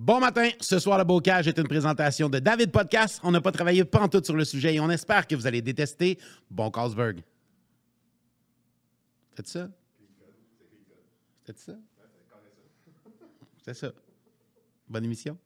Bon matin, ce soir le Bocage est une présentation de David Podcast. On n'a pas travaillé pantoute sur le sujet et on espère que vous allez détester Bon Carlsberg. Faites ça? Faites ça? C'est ça. Bonne émission.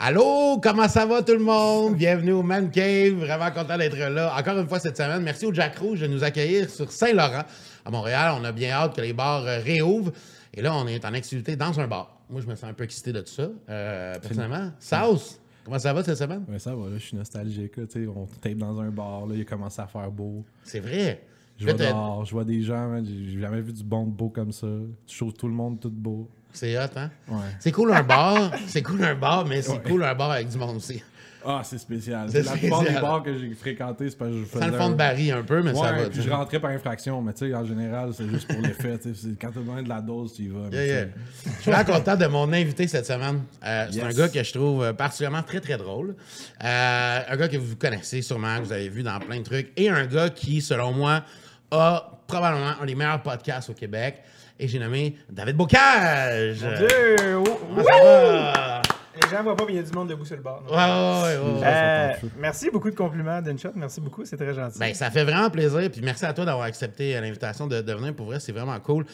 Allô, comment ça va tout le monde? Bienvenue au Man Cave, vraiment content d'être là. Encore une fois cette semaine, merci au Jack Rouge de nous accueillir sur Saint-Laurent, à Montréal. On a bien hâte que les bars euh, réouvrent. Et là, on est en activité dans un bar. Moi, je me sens un peu excité de tout ça, euh, personnellement. Sauce, comment ça va cette semaine? Ouais, ça va, là, je suis nostalgique. Là, on tape dans un bar, là, il a commencé à faire beau. C'est vrai. Je vois dehors, je vois des gens, man, j'ai j'ai jamais vu du bon de beau comme ça. Tu choses tout le monde tout beau. C'est hot, hein? Ouais. C'est cool un bar, c'est cool un bar, mais c'est cool un bar avec du monde aussi. Ah, c'est spécial. C'est la plupart des bars que j'ai fréquentés, c'est parce que je faisais. Sans le fond de baril un peu, mais ça va. puis je rentrais par infraction, mais tu sais, en général, c'est juste pour l'effet. Quand t'as besoin de la dose, tu y vas. Yeah, yeah. Je suis vraiment content de mon invité cette semaine. Euh, c'est Yes. un gars que je trouve particulièrement très, très drôle. Euh, un gars que vous connaissez sûrement, que vous avez vu dans plein de trucs. Et un gars qui, selon moi, a probablement un des meilleurs podcasts au Québec. Et j'ai nommé David Bocage. Dieu! Oh, ça? Les gens voient pas, mais il y a du monde debout sur le bord. Ouais, ouais, ouais, ouais, ouais. Euh, merci, beaucoup de compliments, Denshot. Merci beaucoup, c'est très gentil. Ben, ça fait vraiment plaisir. Puis merci à toi d'avoir accepté euh, l'invitation de, de venir. Pour vrai, c'est vraiment cool.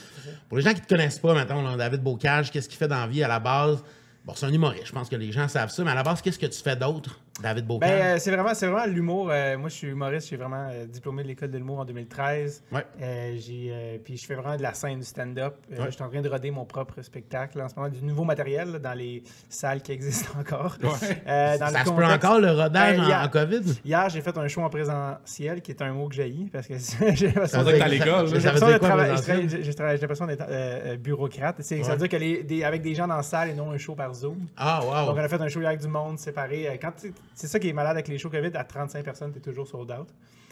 Pour les gens qui ne te connaissent pas, maintenant, David Bocage, qu'est-ce qu'il fait dans la vie à la base? Bon, c'est un humoriste, je pense que les gens savent ça, mais à la base, qu'est-ce que tu fais d'autre, David Bocage? Ben, euh, c'est vraiment, c'est vraiment l'humour. Euh, moi, je suis humoriste. J'ai vraiment euh, diplômé de l'école de l'humour en 2013. Ouais. J'ai, puis je fais vraiment de la scène du stand-up. Ouais. Je suis en train de roder mon propre spectacle en ce moment, du nouveau matériel là, dans les salles qui existent encore. Euh, dans ça se peut encore le rodage Ben, en, hier- en COVID? Hier, j'ai fait un show en présentiel, qui est un mot que j'ai parce que j'ai l'impression d'être- bureaucrate. Ça Ouais. veut dire que les, des- avec des gens dans la salle et non un show par Zoom. Ah, Donc, wow. on a fait un show hier avec du monde séparé. Quand tu- c'est ça qui est malade avec les shows COVID, à 35 personnes, tu es toujours sold out.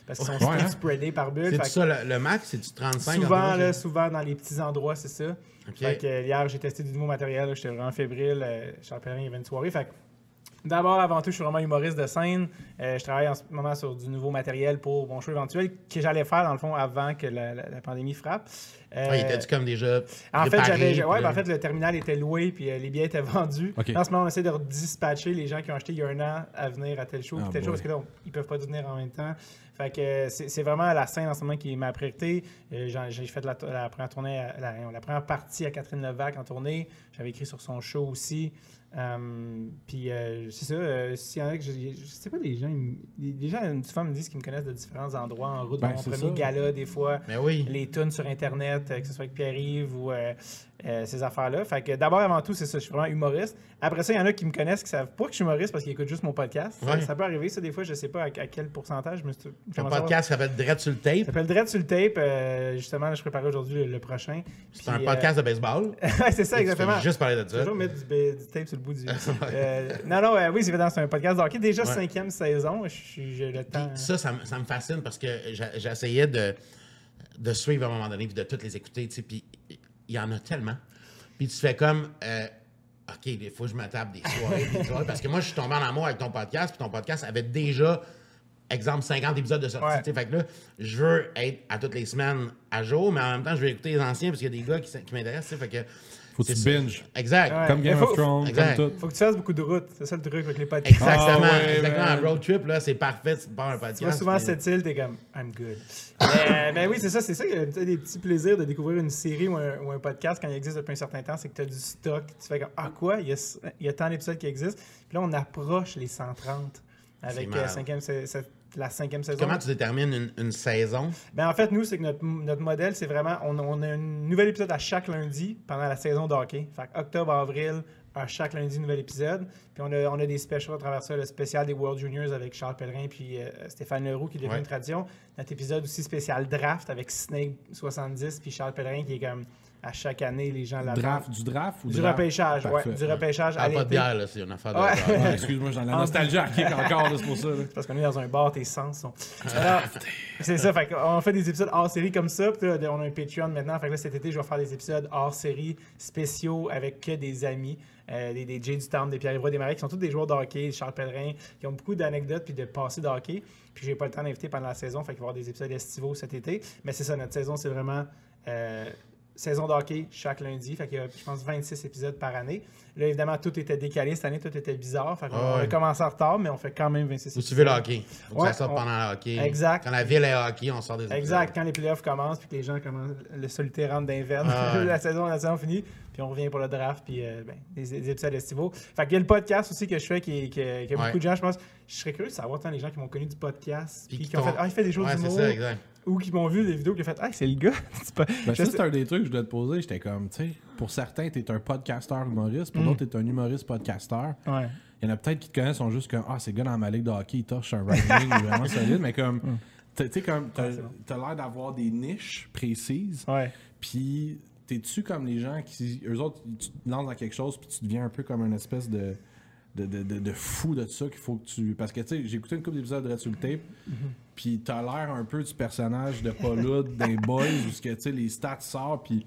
Parce qu'ils sont Ouais, hein? spreadés par bulle. C'est ça, le, le max? C'est-tu 35? Souvent, là, souvent dans les petits endroits, c'est ça. Fait que, euh, hier, j'ai testé du nouveau matériel. J'étais vraiment fébrile. Euh, Charles Pellerin, il y avait une soirée. Fait que, D'abord, avant tout, je suis vraiment humoriste de scène. Euh, je travaille en ce moment sur du nouveau matériel pour mon show éventuel que j'allais faire, dans le fond, avant que la, la- la pandémie frappe. Euh, Ah, il était-tu comme déjà en fait, j'avais, puis ouais, ben, en fait, le terminal était loué, puis euh, les billets étaient vendus. En ce moment, on essaie de dispatcher les gens qui ont acheté il y a un an à venir à tel show, puis Ah, tel show, boy. parce que là, on- ils peuvent pas venir en même temps. Fait que euh, c'est, vraiment la scène en ce moment qui est ma priorité. Euh, j'ai fait la, la première tournée, à- la, la première partie à Catherine Levac en tournée. J'avais écrit sur son show aussi. Euh, puis euh, c'est ça, euh, s'il y en a que je, je sais pas, les gens, les, gens, fois me disent qu'ils me connaissent de différents endroits en route, Ben, dans mon premier ça. gala, des fois Mais oui. les tunes sur Internet, euh, que ce soit avec Pierre-Yves ou euh, euh, ces affaires-là. Fait que d'abord, avant tout, c'est ça, je suis vraiment humoriste. Après ça, il y en a qui me connaissent qui savent pas que je suis humoriste parce qu'ils écoutent juste mon podcast. Ça- Ouais. Ça, peut arriver, ça, des fois, je sais pas à, à quel pourcentage. Je suis- Ton podcast s'appelle Dread sur le Ça tape. s'appelle Dread sur le tape. euh, justement, là, je préparais aujourd'hui le, le prochain. C'est un podcast de baseball. euh, c'est ça, exactement. juste parler de ça. Toujours mettre du, tape sur le bout du. Euh, non, non, euh, oui, c'est c'est un podcast de hockey. Déjà, Ouais. cinquième saison. je J'ai le temps. Ça, ça, me- ça me fascine parce que j'essayais de, de suivre à un moment donné puis de toutes les écouter, puis il y en a tellement. Puis tu fais comme, euh, OK, il faut que je me tape des soirées, des soirées, parce que moi, je suis tombé en amour avec ton podcast, puis ton podcast avait déjà, exemple, 50 épisodes de sortie, Ouais. fait que là, je veux être à toutes les semaines à jour, mais en même temps, je veux écouter les anciens parce qu'il y a des gars qui, qui m'intéressent, fait que... Faut que tu c'est ça. binge. Exact. Ouais. Comme Game faut- of Thrones, Exact. comme tout. Faut que tu fasses beaucoup de routes. C'est ça le truc avec les podcasts. Exactement. Ah ouais, exactement. man. Un road trip, là, c'est parfait, tu pars un podcast. Tu vois souvent cette île, t'es comme I'm good. mais, mais oui, c'est ça, c'est ça. Il y a des petits plaisirs de découvrir une série ou un, ou un podcast quand il existe depuis un certain temps, c'est que tu as du stock. Tu fais comme Ah quoi, il y a, il y a tant d'épisodes qui existent. Puis là, on approche les 130 avec C'est euh, cinquième la cinquième saison. Comment tu détermines une, une saison? Ben, en fait, nous, c'est que notre, notre modèle, c'est vraiment, on, on a un nouvel épisode à chaque lundi pendant la saison de hockey. Fait octobre, avril, à chaque lundi, nouvel épisode. Puis on a, on a des specials à travers ça, le spécial des World Juniors avec Charles Pellerin puis euh, Stéphane Leroux qui Ouais. une tradition. Notre épisode aussi spécial draft avec Snake 70 puis Charles Pellerin qui est comme à chaque année, les gens là Draft, du draft ou Du draft? repêchage, ouais. Du repêchage Ah, à pas de bière, là, c'est une affaire de. Ouais. Ouais. Ouais, Excuse-moi, j'ai la nostalgie à kick encore, c'est pour ça. là. Parce qu'on est dans un bar, tes sens sont. Alors, c'est ça, fait on fait des épisodes hors série comme ça. Puis là, on a un Patreon maintenant. Fait que là, cet été, je vais faire des épisodes hors série spéciaux avec que des amis. euh, des, des Jay du Town, des Pierre-Yves des Marais, qui sont tous des joueurs de hockey, Charles Pellerin, qui ont beaucoup d'anecdotes puis de passés de hockey. Puis j'ai pas le temps d'inviter pendant la saison, fait qu'il va y avoir des épisodes estivaux cet été. Mais c'est ça, notre saison, c'est vraiment euh, saison de hockey chaque lundi. Fait qu'il y a, je pense, 26 épisodes par année. Là, évidemment, tout était décalé cette année, tout était bizarre. Fait qu'on Ah on a commencé en retard, mais on fait quand même 26 Vous épisodes. suivez le hockey? Faut que Ouais, ça sorte on- pendant le hockey. Exact. Quand la ville est hockey, on sort des épisodes. Exact, quand les playoffs commencent, puis que les gens commencent, le solitaire rentre d'inverne, Ah ouais. la, saison, la saison finie, puis on revient pour le draft, puis euh, ben, des, des épisodes estivaux. Fait qu'il y a le podcast aussi que je fais, qui, qui, a Ouais. beaucoup de gens, je pense. Je serais curieux de savoir tant les gens qui m'ont connu du podcast, Puis qui ont fait Ah, il fait des choses Ouais, c'est d'humour, ça, exact. Ou qui m'ont vu des vidéos qui ont fait Ah, c'est le gars. C'est pas- Ben, ça, c'est un des trucs que je dois te poser. J'étais comme, tu sais, pour certains, t'es un podcasteur humoriste, Mm. pour d'autres, t'es un humoriste podcasteur. Ouais. Il y en a peut-être qui te connaissent, sont juste comme, ah, c'est le gars dans ma ligue de hockey, il torche un right wing, il est vraiment solide, mais comme, tu sais, comme, t'as Ouais, c'est bon. t'as l'air d'avoir des niches précises, Ouais. puis t'es-tu comme les gens qui, eux autres, tu te lances dans quelque chose, puis tu deviens un peu comme une espèce de. De, de, de, de fou de ça qu'il faut que tu. Parce que tu sais, j'ai écouté une couple d'épisodes de Red tape, puis t'as l'air un peu du personnage de Paul d'un Boys, où que, tu sais, les stats sortent, puis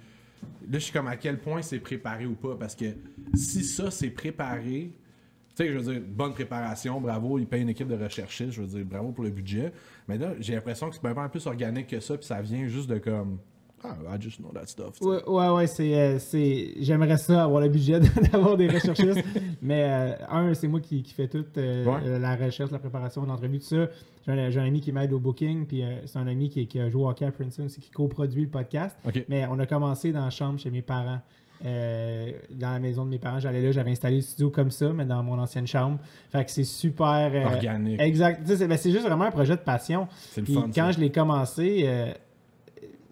là, je suis comme à quel point c'est préparé ou pas. Parce que si ça, c'est préparé, tu sais, je veux dire, bonne préparation, bravo, il paye une équipe de recherchistes, je veux dire, bravo pour le budget. Mais là, j'ai l'impression que c'est un peu plus organique que ça, puis ça vient juste de comme. Ah, I just know that stuff. Ouais, ouais, ouais, c'est, euh, c'est... j'aimerais ça, avoir le budget d'avoir des recherchistes. mais euh, un, c'est moi qui, qui fais toute euh, Ouais. la recherche, la préparation, l'entrevue, tout ça. J'ai un, j'ai un ami qui m'aide au booking, puis euh, c'est un ami qui, qui a joué au hockey à Princeton, c'est qui coproduit le podcast. Mais on a commencé dans la chambre chez mes parents. euh, dans la maison de mes parents, j'allais là, j'avais installé le studio comme ça, mais dans mon ancienne chambre. Fait que c'est super. euh, Organique. Exact. C'est ben, c'est juste vraiment un projet de passion. C'est le fun. quand ça. je l'ai commencé, euh,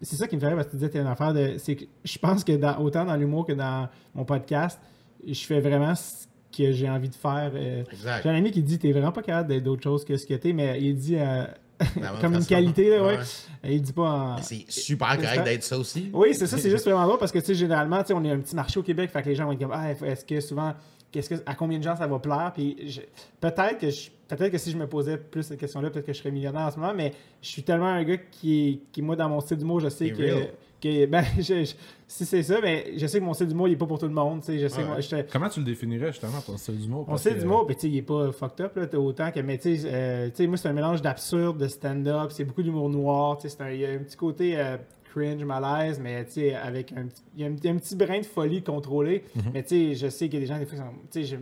c'est ça qui me fait rire parce que tu disais que une affaire de. C'est que je pense que dans, autant dans l'humour que dans mon podcast, je fais vraiment ce que j'ai envie de faire. euh. Exact. J'ai un ami qui dit T'es vraiment pas capable d'être d'autre chose que ce que t'es, mais il dit euh, comme une qualité, là, ouais. Ouais. Il dit pas en. C'est super correct d'être ça aussi. Oui, c'est ça, c'est juste vraiment drôle parce que, tu sais, généralement, tu sais, on est un petit marché au Québec, fait que les gens vont être comme, ah, est-ce que souvent, qu'est-ce que, à combien de gens ça va plaire? Puis je- peut-être que je- peut-être que si je me posais plus cette question-là, peut-être que je serais millionnaire en ce moment, mais je suis tellement un gars qui, qui moi, dans mon style d'humour, je sais que. que ben, je- je- si c'est ça, mais je sais que mon style d'humour, il est pas pour tout le monde, tu sais, je sais, Ouais. moi, j'étais- Comment tu le définirais justement, ton style d'humour? Mon Parce style que- d'humour, ben, tu sais, il est pas fucked up, là, autant que, mais tu sais, euh, tu sais, moi, c'est un mélange d'absurde, de stand-up, c'est beaucoup d'humour noir, tu sais, c'est un- il y a un petit côté euh, cringe, malaise, mais tu sais, avec un, petit- il y a un, un petit brin de folie contrôlé, mais tu sais, je sais qu'il y a des gens, des fois, tu sais,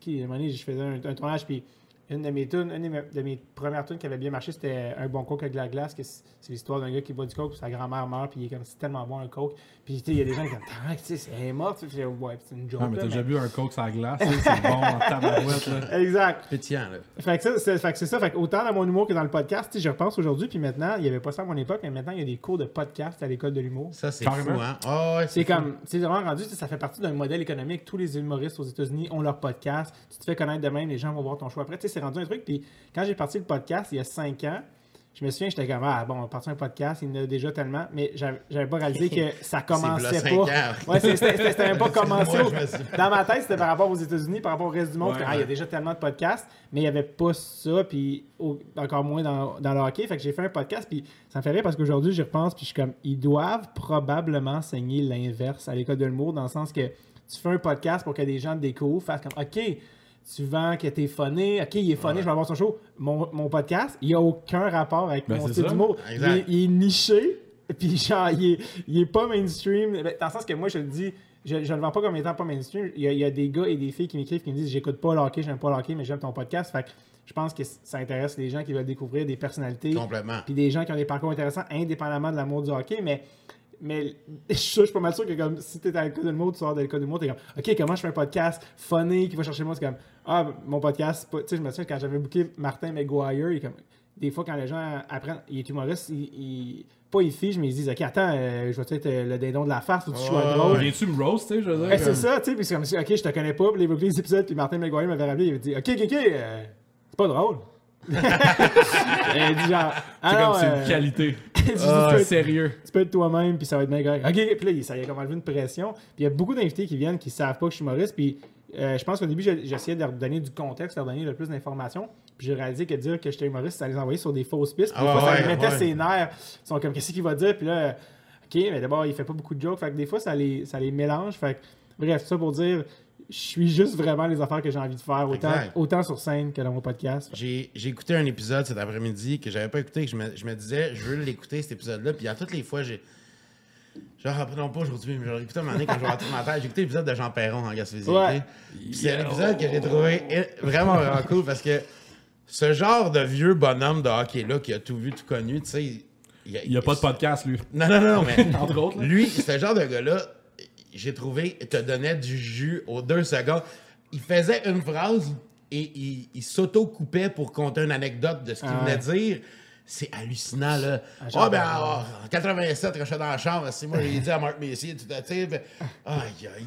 qui, à un moment donné, je faisais un, un tournage, puis une de mes tunes, une de mes, de mes premières tunes qui avait bien marché, c'était Un bon coke avec de la glace, que c'est l'histoire d'un gars qui boit du coke, puis sa grand-mère meurt, puis il est comme, c'est tellement bon un coke, puis il y a des gens qui sont comme, Ah, tu sais, c'est- elle est morte, Puis je fais, ouais, c'est une joke, Ah, mais t'as mais- déjà bu un coke sur la glace, là, c'est bon en tabarouette. Là. Exact. Pétillant, là. Fait que ça, c'est fait que c'est ça. Fait que autant dans mon humour que dans le podcast, tu je repense aujourd'hui, puis maintenant, il n'y avait pas ça à mon époque, mais maintenant, il y a des cours de podcast à l'école de l'humour. Ça, c'est fou, hein? Ah ouais, C'est comme, c'est vraiment rendu, ça fait partie d'un modèle économique. Tous les humoristes aux États-Unis ont leur podcast. Tu te fais connaître de même, les gens vont voir ton choix après. C'est rendu un truc. Puis quand j'ai parti le podcast il y a cinq ans, je me souviens, j'étais comme, ah bon, on va partir un podcast, il y en a déjà tellement, mais j'avais pas réalisé que ça commençait pas. ans. Ouais, c'était même pas commencé. Moi, suis- Dans ma tête, c'était par rapport aux États-Unis, par rapport au reste du monde. Ouais, ah, il y a déjà tellement de podcasts, mais il n'y avait pas ça, puis au- encore moins dans, dans le hockey. Fait que j'ai fait un podcast, puis ça me fait rire parce qu'aujourd'hui, j'y repense, puis je suis comme, ils doivent probablement enseigner l'inverse à l'école de l'humour, dans le sens que tu fais un podcast pour que des gens te découvrent, fassent comme, OK, tu vends que t'es funné, OK, il est funné, Ouais. je vais avoir son show. Mon, mon podcast, il n'y a aucun rapport avec Ben, mon style d'humour. Il, est- il est niché, puis genre, il est, il est pas mainstream. Ben, Dans le sens que moi, je le dis, je, je le vends pas comme étant pas mainstream. Il y, a, il y a des gars et des filles qui m'écrivent qui me disent J'écoute pas le hockey, j'aime pas le hockey, mais j'aime ton podcast. Fait que je pense que ça intéresse les gens qui veulent découvrir des personnalités, Complètement. puis des gens qui ont des parcours intéressants, indépendamment de l'amour du hockey. Mais, mais je suis pas mal sûr que comme, si t'es à l'école de l'humour, tu sors de l'école de l'humour, t'es comme OK, comment je fais un podcast funny qui va chercher moi C'est comme Ah, mon podcast, tu sais, je me souviens quand j'avais booké Martin McGuire, il comme des fois, quand les gens apprennent, il est humoriste, il, il- pas il fige, mais ils se disent Ok, attends, euh, je vais être euh, le dindon de la farce, faut que tu sois drôle. Viens-tu me roast, tu sais, je veux dire? C'est ça, tu sais, puis c'est comme si, ok, je te connais pas, puis les épisodes, puis Martin McGuire m'avait rappelé, il avait dit, ok, ok, ok, euh, c'est pas drôle. a dit genre, ah C'est comme c'est euh, une qualité. tu, peux être, Sérieux. tu peux être toi-même, puis ça va être bien correct. OK, puis là, ça y a comme enlevé une pression. Puis il y a beaucoup d'invités qui viennent qui savent pas que je suis humoriste, puis euh, je pense qu'au début, j'essayais de leur donner du contexte, leur donner le plus d'informations. Puis j'ai réalisé que dire que j'étais humoriste, ça les envoyait sur des fausses pistes. Puis Ah des fois, ouais, ça les mettait ouais. ses nerfs. Ils sont comme, qu'est-ce qu'il va dire? Puis là, OK, mais d'abord, il fait pas beaucoup de jokes. Fait que des fois, ça les, ça les mélange. Fait que, bref, ça pour dire, je suis juste vraiment les affaires que j'ai envie de faire, autant, autant sur scène que dans mon podcast. J'ai j'ai écouté un épisode cet après-midi que j'avais pas écouté, que je me, je me disais, je veux l'écouter cet épisode-là. Puis à toutes les fois, j'ai. Genre, après, non pas aujourd'hui, mais j'ai écouté un moment donné quand je vais rentrer ma tête. J'ai écouté l'épisode de Jean Perron en Gaspésie. Ouais. C'est un épisode que j'ai trouvé vraiment, vraiment cool parce que ce genre de vieux bonhomme de hockey-là qui a tout vu, tout connu, tu sais. Il Il y a pas de podcast, lui. Non, non, non, non, mais. Entre autres, là. Lui, ce genre de gars-là, j'ai trouvé, te donnait du jus aux deux secondes. Il faisait une phrase et il, il s'auto-coupait pour compter une anecdote de ce qu'il Ah venait de dire. C'est hallucinant, là. Ah, Ah, ben, en 87, quand j'étais dans la chambre, c'est moi, j'ai dit à Marc Messier, tu sais, ben, aïe,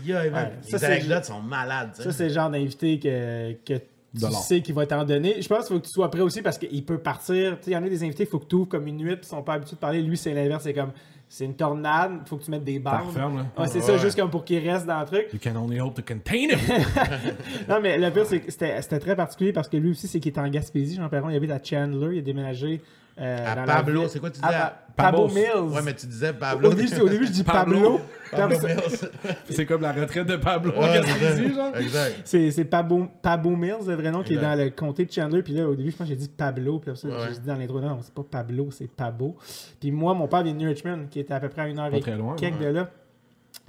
aïe, aïe, Les anecdotes sont malades. Ça, c'est le genre d'invité que, que tu sais qu'il va t'en donner. Je pense qu'il faut que tu sois prêt aussi parce qu'il peut partir. Tu sais, Il y en a des invités, il faut que tu ouvres comme une nuit, puis ils sont pas habitués de parler. Lui, c'est l'inverse. C'est comme, c'est une tornade, il faut que tu mettes des bandes. là. Ouais, c'est Ouais. ça, juste comme pour qu'il reste dans le truc. You can only hope to contain him. Non, mais le pire, c'est que c'était très particulier parce que lui aussi, c'est qu'il est en Gaspésie. Jean Perron, il habite à Chandler, il a déménagé. euh, À dans Pablo, c'est quoi tu à disais? Pa- Pablo. Mills. Ouais, mais tu disais Pablo. Au début, au début, je dis Pablo. Pablo. Pablo Comme ça- Mills. C'est comme la retraite de Pablo c'est genre? Exact. C'est, c'est Pabo, Pabo Mills, le vrai nom, qui est dans le comté de Chandler. Puis là, au début, je pense que j'ai dit Pablo. Puis après ça, Ouais. j'ai dit dans l'intro, non, c'est pas Pablo, c'est Pabo. Puis moi, mon père vient de New Richmond, qui était à peu près à une heure Pas et très loin, quelques ouais. de là.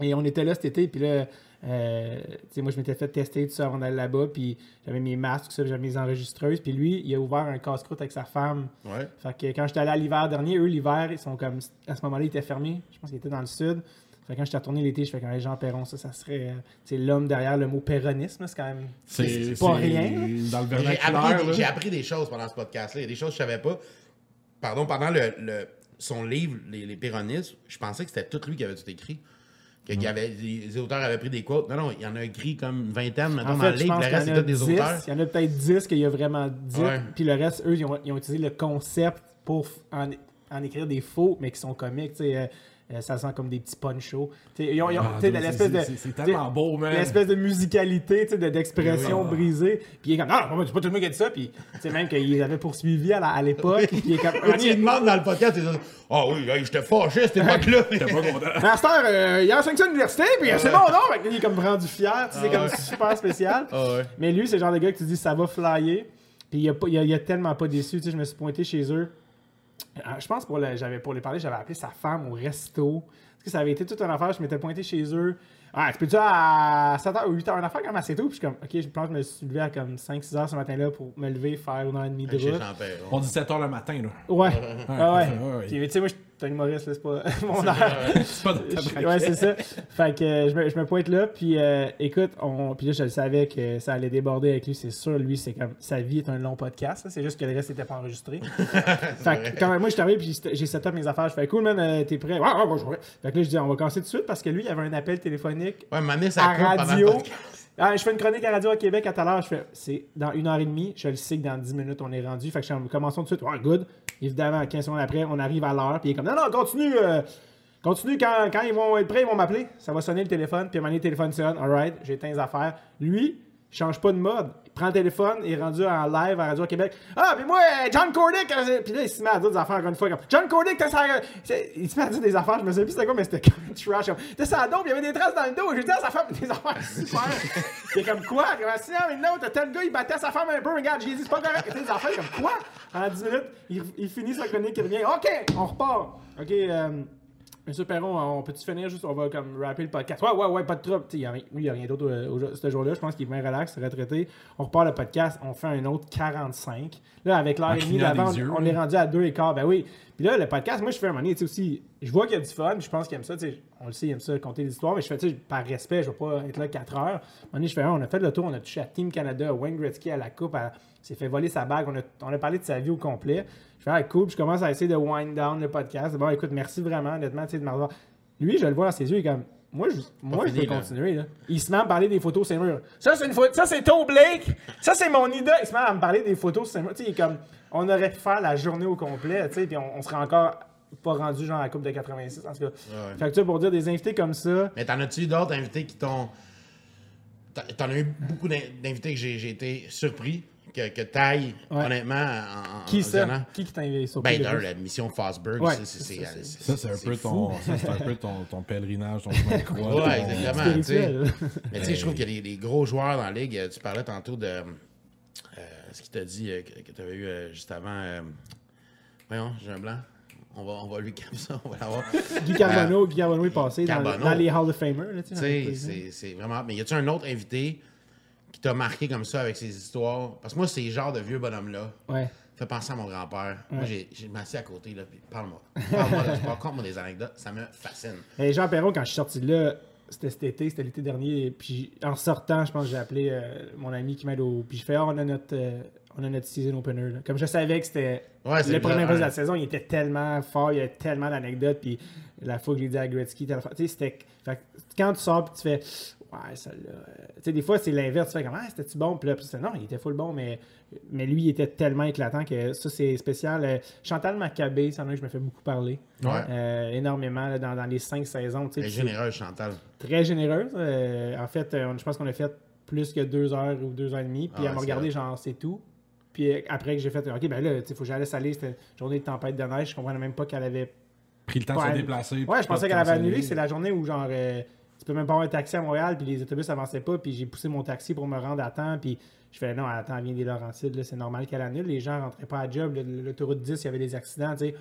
Et on était là cet été. Puis là, euh, tu sais, moi, je m'étais fait tester tout ça avant d'aller là-bas. Puis j'avais mes masques, tout ça, j'avais mes enregistreuses. Puis lui, il a ouvert un casse-croûte avec sa femme. Ouais. Fait que quand j'étais allé à l'hiver dernier, eux, l'hiver, ils sont comme. À ce moment-là, ils étaient fermés. Je pense qu'ils étaient dans le sud. Fait que quand j'étais retourné l'été, je fais quand Jean Perron, ça, ça serait. euh, C'est l'homme derrière le mot perronisme, c'est quand même. C'est pas rien, là. Dans le J'ai appris, des choses pendant ce podcast-là. Il y a des choses que je savais pas. Pardon, pendant le, le- son livre, Les, les Péronistes, je pensais que c'était tout lui qui avait tout écrit. Que, y avait, les, auteurs avaient pris des quotes. Non, non, il y en a écrit comme une vingtaine maintenant En dans le livre. Le reste, c'est des 10. auteurs. Il y en a peut-être 10 qu'il y a vraiment dit. Ouais. Puis le reste, eux, ils ont, ils ont utilisé le concept pour en, en écrire des faux, mais qui sont comiques. tu sais, euh, euh, ça sent comme des petits ponchos. Ils ont, ils ont- Ah, l'espèce de. c'est- tellement beau, man. L'espèce de musicalité, de- d'expression Oui, oui. brisée. Puis il est comme, non, non, c'est pas tout le monde qui a dit ça. Puis, tu sais, même qu'il avait poursuivi à la- à l'époque. Puis il est comme, Quand il demande dans le podcast, il dit Ah oui, hey, j'étais fâché à cette époque-là. T'es pas content. Master, euh, il a enseigné ça à l'université, puis euh, c'est bon, non? Il est comme rendu fier, c'est comme super spécial. Ah ouais. Mais lui, c'est le genre de gars que tu dis ça va flyer. Puis il a, pas- il a, il a tellement pas déçu. Je me suis pointé chez eux. Euh, Je pense pour, le- j'avais, pour les parler, j'avais appelé sa femme au resto. Parce que ça avait été toute une affaire. Je m'étais pointé chez eux. Ah, tu peux-tu à 7h ou 8h une affaire quand même assez tôt? Puis je suis comme, ok, je pense que je me suis levé à comme 5-6 h ce matin-là pour me lever, faire une heure et demie de route. On dit 7h le matin, là. Ouais. Ah ouais. ouais, ouais. Puis, tu sais, moi, je suis un humoriste, c'est pas mon heure. C'est pas dans ta Je- braquette. ouais, c'est ça. Fait que euh, je, me, je me pointe là, puis euh, écoute, on, puis là, je le savais que ça allait déborder avec lui, c'est sûr. Lui, c'est comme, sa vie est un long podcast, c'est juste que le reste n'était pas enregistré. fait que quand moi, je suis arrivé, puis j'ai- set up mes affaires, je fais cool, man, euh, t'es prêt? Ouais, ouais, ouais, je suis prêt. Fait que là, je dis, on va commencer tout de suite parce que lui, il avait un appel téléphonique Ouais, Mané, ça à coupe pendant le radio. Ah, je fais une chronique à radio Québec à tout à l'heure. Je fais, c'est dans une heure et demie. Je le sais que dans 10 minutes, on est rendu. Fait que je suis en- commençons tout de suite. Ouais, good. Évidemment, 15 secondes après, on arrive à l'heure. Puis il est comme, non, non, continue. euh, continue quand, ils vont être prêts, ils vont m'appeler. Ça va sonner le téléphone. Puis à un donné, le téléphone sonne. All right, j'ai éteint les affaires. Lui, change pas de mode. Il prend le téléphone, il est rendu en live à Radio Québec. Ah, puis moi, John Cordick. euh, Puis là, il se met à dire des affaires encore une fois. Comme, John Cordick, t'as ça. euh, Il se met à dire des affaires. Je me souviens plus c'était quoi, mais c'était comme trash. Comme, T'as ça à dos, puis il y avait des traces dans le dos. J'ai dit à sa femme des affaires super. C'est comme quoi? Comme, si, mais non, t'as tel gars, il battait sa femme un peu. Regarde, j'ai dit, c'est pas correct. Des affaires comme quoi? Pendant 10 minutes, il, il finit sa chronique, il revient. OK, on repart. OK, euh, Monsieur Perron, on peut-tu finir juste, on va comme rapper le podcast. Ouais, ouais, ouais, pas de trouble. Tu sais, il y a rien- lui, il n'y a rien d'autre euh, au- ce jour-là. Je pense qu'il est bien relax, retraité. On repart le podcast, on fait un autre 45. Là, avec l'heure et demie d'avant, on est rendu à deux et quart. Ben oui. Puis là, le podcast, moi, je fais un moment donné, tu sais, aussi, je vois qu'il y a du fun, je pense qu'il aime ça, on le sait, il aime ça, compter des histoires, mais je fais, tu sais, par respect, je vais pas être là 4 heures. À un moment donné, je fais, on a fait le tour, on a touché à Team Canada, à Wayne Gretzky à la coupe, à- s'est fait voler sa bague, on a, on a parlé de sa vie au complet. Je fais, ah, cool, puis je commence à essayer de wind down le podcast. Bon, écoute, merci vraiment, honnêtement, tu sais, de m'avoir. Lui, je le vois dans ses yeux, il est comme, moi, je, moi, je peux là. continuer, là. Il se met à me parler des photos sur ses murs. Ça, c'est une photo, ça, c'est Toe Blake. Ça, c'est mon idole. Il se met à me parler des photos sur ses murs. Tu sais, il est comme, on aurait pu faire la journée au complet, tu sais, puis on, on serait encore pas rendu genre à la Coupe de 86. En tout cas, Ouais. fait que tu pour dire des invités comme ça, Mais t'en as-tu d'autres invités qui t'ont. T'en as eu beaucoup d'in- d'invités que j'ai été surpris? Que, que taille, Ouais. honnêtement, en, en qui ça? Visionnant. Qui qui t'a invité sur Ben, la mission Fosberg, Ouais, c'est- Ça, c'est un peu ton, ça, c'est un peu ton, ton pèlerinage, ton chemin de croix. Ouais, ton- exactement. tu sais. Spirituel. Mais tu sais, je trouve qu'il y a des, des gros joueurs dans la ligue. Euh, Tu parlais tantôt de. euh, ce qu'il t'a dit euh, que, tu avais eu euh, juste avant. euh, voyons, j'ai un blanc. On va, on va lui cap ça, on va l'avoir. Guy Carbonneau, Guy Carbonneau est passé dans, les Hall of Famers. Là, tu sais, c'est vraiment. Mais y a-tu un autre invité qui t'a marqué comme ça avec ses histoires? Parce que moi, ces genres de vieux bonhommes-là Ouais. fait penser à mon grand-père. Moi, Ouais. j'ai j'ai m'assis à côté, là, puis parle-moi. Parle-moi de sport, conte-moi des anecdotes, ça me fascine. Et Jean Perron, quand je suis sorti de là, c'était cet été, c'était l'été dernier. Puis en sortant, je pense que j'ai appelé euh, mon ami qui m'aide au. Puis je fais, Ah, on a notre, euh, on a notre season opener. là. Comme je savais que c'était Ouais, le premier poste de la saison, il était tellement fort, il y avait tellement d'anecdotes. Puis la fois que j'ai dit à Gretzky, c'était. quand tu sors, puis tu fais, ouais, ça là. Tu sais, des fois, c'est l'inverse. Tu fais comme, ah, c'était-tu bon? Puis là, puis non, il était full bon, mais, mais lui, il était tellement éclatant que ça, c'est spécial. Euh, Chantal Maccabé, c'est un que je me fais beaucoup parler. Ouais. Euh, énormément là, dans, dans les cinq saisons. tu sais, Elle est puis généreuse, Chantal. très généreuse. Euh, en fait, je pense qu'on a fait plus que deux heures ou deux heures et demie. Puis Ah, elle m'a regardé, vrai. genre, c'est tout. Puis après que j'ai fait, OK, ben là, il faut que j'allais saler. C'était une journée de tempête de neige. Je comprenais même pas qu'elle avait. Pris le temps de se déplacer. Ouais, je pensais qu'elle avait annulé. C'est la journée où, genre, euh, peux même pas avoir un taxi à Montréal. Puis les autobus avançaient pas. Puis j'ai poussé mon taxi pour me rendre à temps. Puis je fais, non, attends, elle vient des Laurentides. C'est normal qu'elle annule. Les gens rentraient pas à job. Le- L'autoroute 10, il y avait des accidents. Tu sais,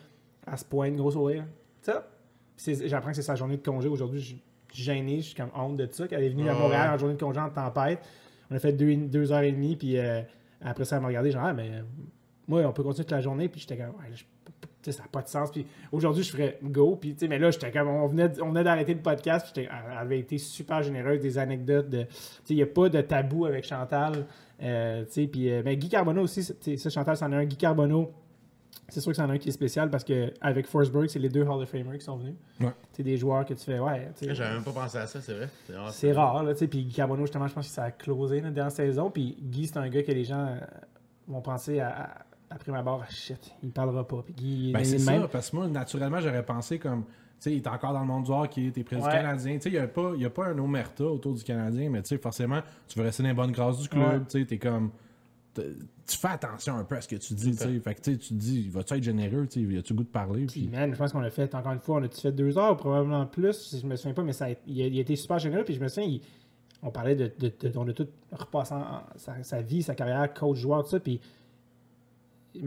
à ce point, gros sourire. Ça. Puis c'est- J'apprends que c'est sa journée de congé. Aujourd'hui, je suis gêné. Je suis comme honte de ça. Qu'elle est venue à Montréal en journée de congé en tempête. On a fait deux, deux heures et demie. Puis euh, après ça, elle m'a regardé, genre, ah, mais moi, on peut continuer toute la journée. Puis j'étais comme, ouais, je- ça n'a pas de sens. Puis aujourd'hui, je ferais go. Puis, tu sais, mais là, j'étais comme, on venait, on venait d'arrêter le podcast. Puis elle avait été super généreuse, des anecdotes. De, tu sais, il n'y a pas de tabou avec Chantal. Euh, tu sais, puis, euh, mais Guy Carbonneau aussi, ça, Chantal, c'en est un. Guy Carbonneau, c'est sûr que c'en est un qui est spécial parce qu'avec Forsberg, c'est les deux Hall of Famers qui sont venus. Ouais. C'est des joueurs que tu fais, ouais. J'avais même pas pensé à ça, c'est vrai. C'est rare. là, tu sais. Puis Guy Carbonneau, justement, je pense que ça a closé là, dans la saison. Puis Guy, c'est un gars que les gens euh, vont penser à, à- après ma barre, shit, il parlera pas. Puis Ben, c'est ça, même. parce que moi, naturellement, j'aurais pensé comme. Tu sais, il est encore dans le monde du hockey, t'es près du Ouais. Canadien. Tu sais, il n'y a, pas- il y a pas un omerta autour du Canadien, mais tu sais, forcément, tu veux rester dans les bonnes grâces du club. Ouais. Tu sais, t'es comme. Tu fais attention un peu à ce que tu dis, tu sais. Fait que tu sais, tu te dis, vas-tu être généreux, tu sais, as-tu goût de parler? Puis, man, je pense qu'on a fait, encore une fois, on a-tu fait deux heures, probablement plus, si je me souviens pas, mais ça a, il, a, il a été super généreux. Puis je me souviens, il- on parlait de, de, de- on a tout repassé en- sa, sa vie, sa carrière, coach, joueur, tout ça. Puis,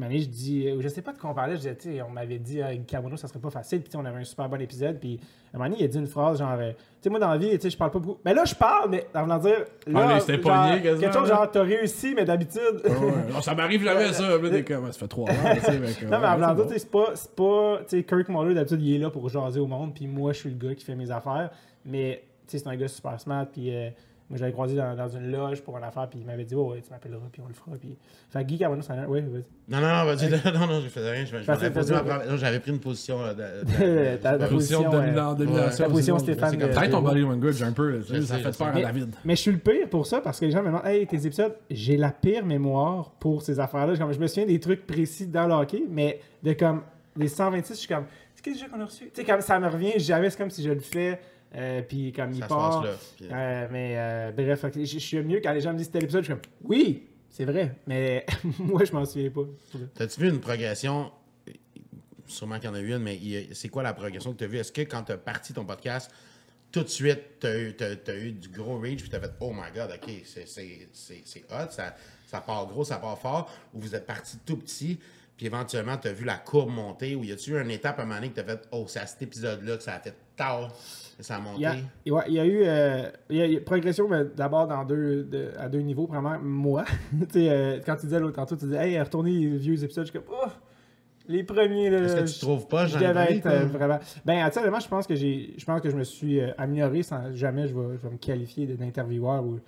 année, je dis, euh, je sais pas de quoi on parlait, je disais, tu sais, on m'avait dit, avec Carbonneau, ça serait pas facile. Puis, on avait un super bon épisode. Puis, à un moment donné, il a dit une phrase, genre, euh, tu sais, moi, dans la vie, tu sais, je parle pas beaucoup. Mais là, je parle, mais en voulant dire, là, Ah, mais c'était genre, quasiment, quelque chose là. genre, t'as réussi, mais d'habitude. Ouais, ouais. Non, ça m'arrive jamais, ça. Là, t'es comme, ça fait trois ans, tu sais. Non, mais en dire, bon. tu sais, c'est pas, c'est pas, tu sais, Kirk Muller, d'habitude, il est là pour jaser au monde, puis moi, je suis le gars qui fait mes affaires. Mais, tu sais, c'est un gars super smart, puis euh, moi, j'avais croisé dans, dans une loge pour une affaire, puis il m'avait dit, oh, ouais, tu m'appelleras, puis on le fera. Puis... Fait que Guy Carbonneau, c'est un. Oui, vas-y. Non, non, non, vas-y, non, non, je faisais rien. J'avais pris une position. euh, de- Position de position, domina- euh, domination. ta position. Stéphane comme Peut-être ton body language un peu, ça fait peur à. David. Mais je suis le pire pour ça parce que les gens me demandent Hey, tes épisodes, j'ai la pire mémoire pour ces affaires-là. Comme, je me souviens des trucs précis dans le hockey, mais de comme les 126, je suis comme C'est quel jeu qu'on a reçu? Tu sais, comme ça me revient jamais, c'est comme si je le fais, euh, puis comme il Ça part. passe là. Puis, Euh, mais euh, bref, je je suis mieux quand les gens me disent tel épisode, je suis comme Oui, c'est vrai, mais moi je m'en souviens pas. T'as-tu vu une progression? Sûrement qu'il y en a eu une, mais c'est quoi la progression que tu as vue? Est-ce que quand tu as parti ton podcast, tout de suite, tu as, eu t'as- t'as eu du gros reach, puis tu as fait Oh my god, ok, c'est hot, ça, ça part gros, ça part fort, ou vous êtes parti tout petit, puis éventuellement, tu as vu la courbe monter, ou y a-tu eu une étape à un moment donné que tu as fait Oh, c'est à cet épisode-là que ça a fait tard, que ça a monté? Il y a, ouais, il y a eu euh, il y a- progression, mais d'abord dans deux, de- à deux niveaux. Vraiment, moi, tu sais, euh, quand tu disais l'autre tantôt, tu disais, hey, retournez les vieux épisodes, je suis comme, oh, les premiers, là. Est-ce que tu je- trouves pas, je Jean devais être euh, vraiment. Ben, actuellement, je pense que j'ai, je pense que je me suis euh, amélioré sans jamais je vais, je vais me qualifier d'intervieweur ou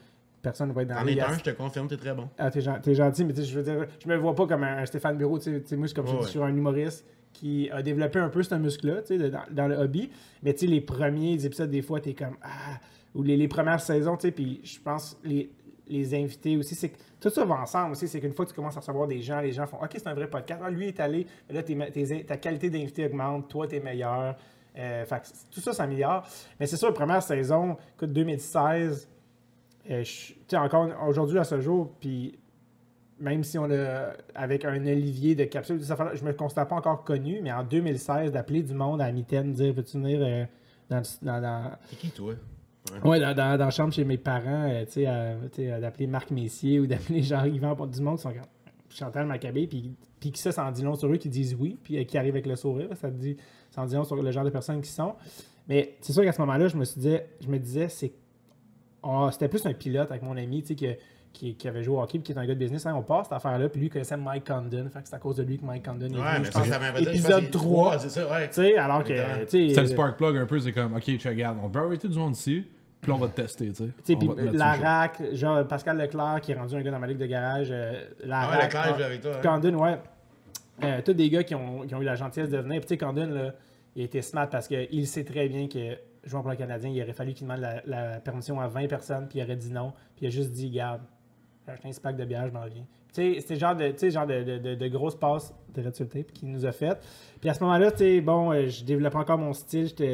personne ne va être dans T'en es un, je te confirme, t'es très bon. ah, t'es, t'es gentil, mais je veux dire, je me vois pas comme un, un Stéphane Bureau. Tu sais, moi, c'est comme je Ouais, dis, sur un humoriste qui a développé un peu ce muscle-là, tu sais, dans, dans le hobby. Mais tu sais, les premiers épisodes, des fois, t'es comme ah, ou les, les premières saisons, tu sais, puis je pense les les invités aussi. C'est que tout ça va ensemble aussi. C'est qu'une fois que tu commences à recevoir des gens, les gens font OK, c'est un vrai podcast. Ah, lui est allé. Là, ta qualité d'invité augmente. Toi, t'es meilleur. Euh, fait tout ça s'améliore. Mais c'est sûr, la première saison, écoute, 2016, euh, je- encore aujourd'hui à ce jour, puis même si on a, avec un olivier de ça, je me considère pas encore connu, mais en 2016, d'appeler du monde à mitaine, dire Veux-tu venir euh, dans, dans, dans- C'est qui, toi? Ouais, dans, dans, dans la chambre chez mes parents, euh, tu sais, euh, d'appeler Marc Messier ou d'appeler Jean-Yvan du monde qui sont Chantal Maccabé, puis, puis qui ça, ça en dit long sur eux, qui disent oui, puis euh, qui arrivent avec le sourire, ça, te dit, ça en dit long sur le genre de personnes qui sont. Mais c'est sûr qu'à ce moment-là, je me, suis dit, je me disais, c'est ah, c'était plus un pilote avec mon ami, tu sais, que- qui, qui avait joué au hockey, puis qui est un gars de business. Hein, on passe cette affaire-là, puis lui connaissait Mike Condon, fait que c'est à cause de lui que Mike Condon est Ouais, venu, mais je ça, pense, ça m'avait dit, je pense épisode qu'il- 3. c'est ça, ouais. Tu sais, alors que, C'était le spark plug un peu, c'est comme, ok, tu regardes, on peut arrêter du monde ici, puis là, on va te tester, tu sais. Puis. Larac, genre Pascal Leclerc qui est rendu un gars dans ma ligue de garage. euh, Ah, Larac, ouais, Leclerc, je l'ai avec toi. hein. Condon, ouais. Euh, tous des gars qui ont, qui ont eu la gentillesse de venir. Puis, tu sais, Condon, là, il été smart parce qu'il sait très bien que, jouant pour le Canadien, il aurait fallu qu'il demande la, permission à 20 personnes, puis il aurait dit non. Puis il a juste dit, garde, j'ai acheté un pack de bière, je m'en viens. Tu sais, le genre de, genre de, de, de, de grosses passes de Red Sox Tape qu'il nous a fait. Puis à ce moment-là, tu sais, bon, euh, je développais encore mon style, tu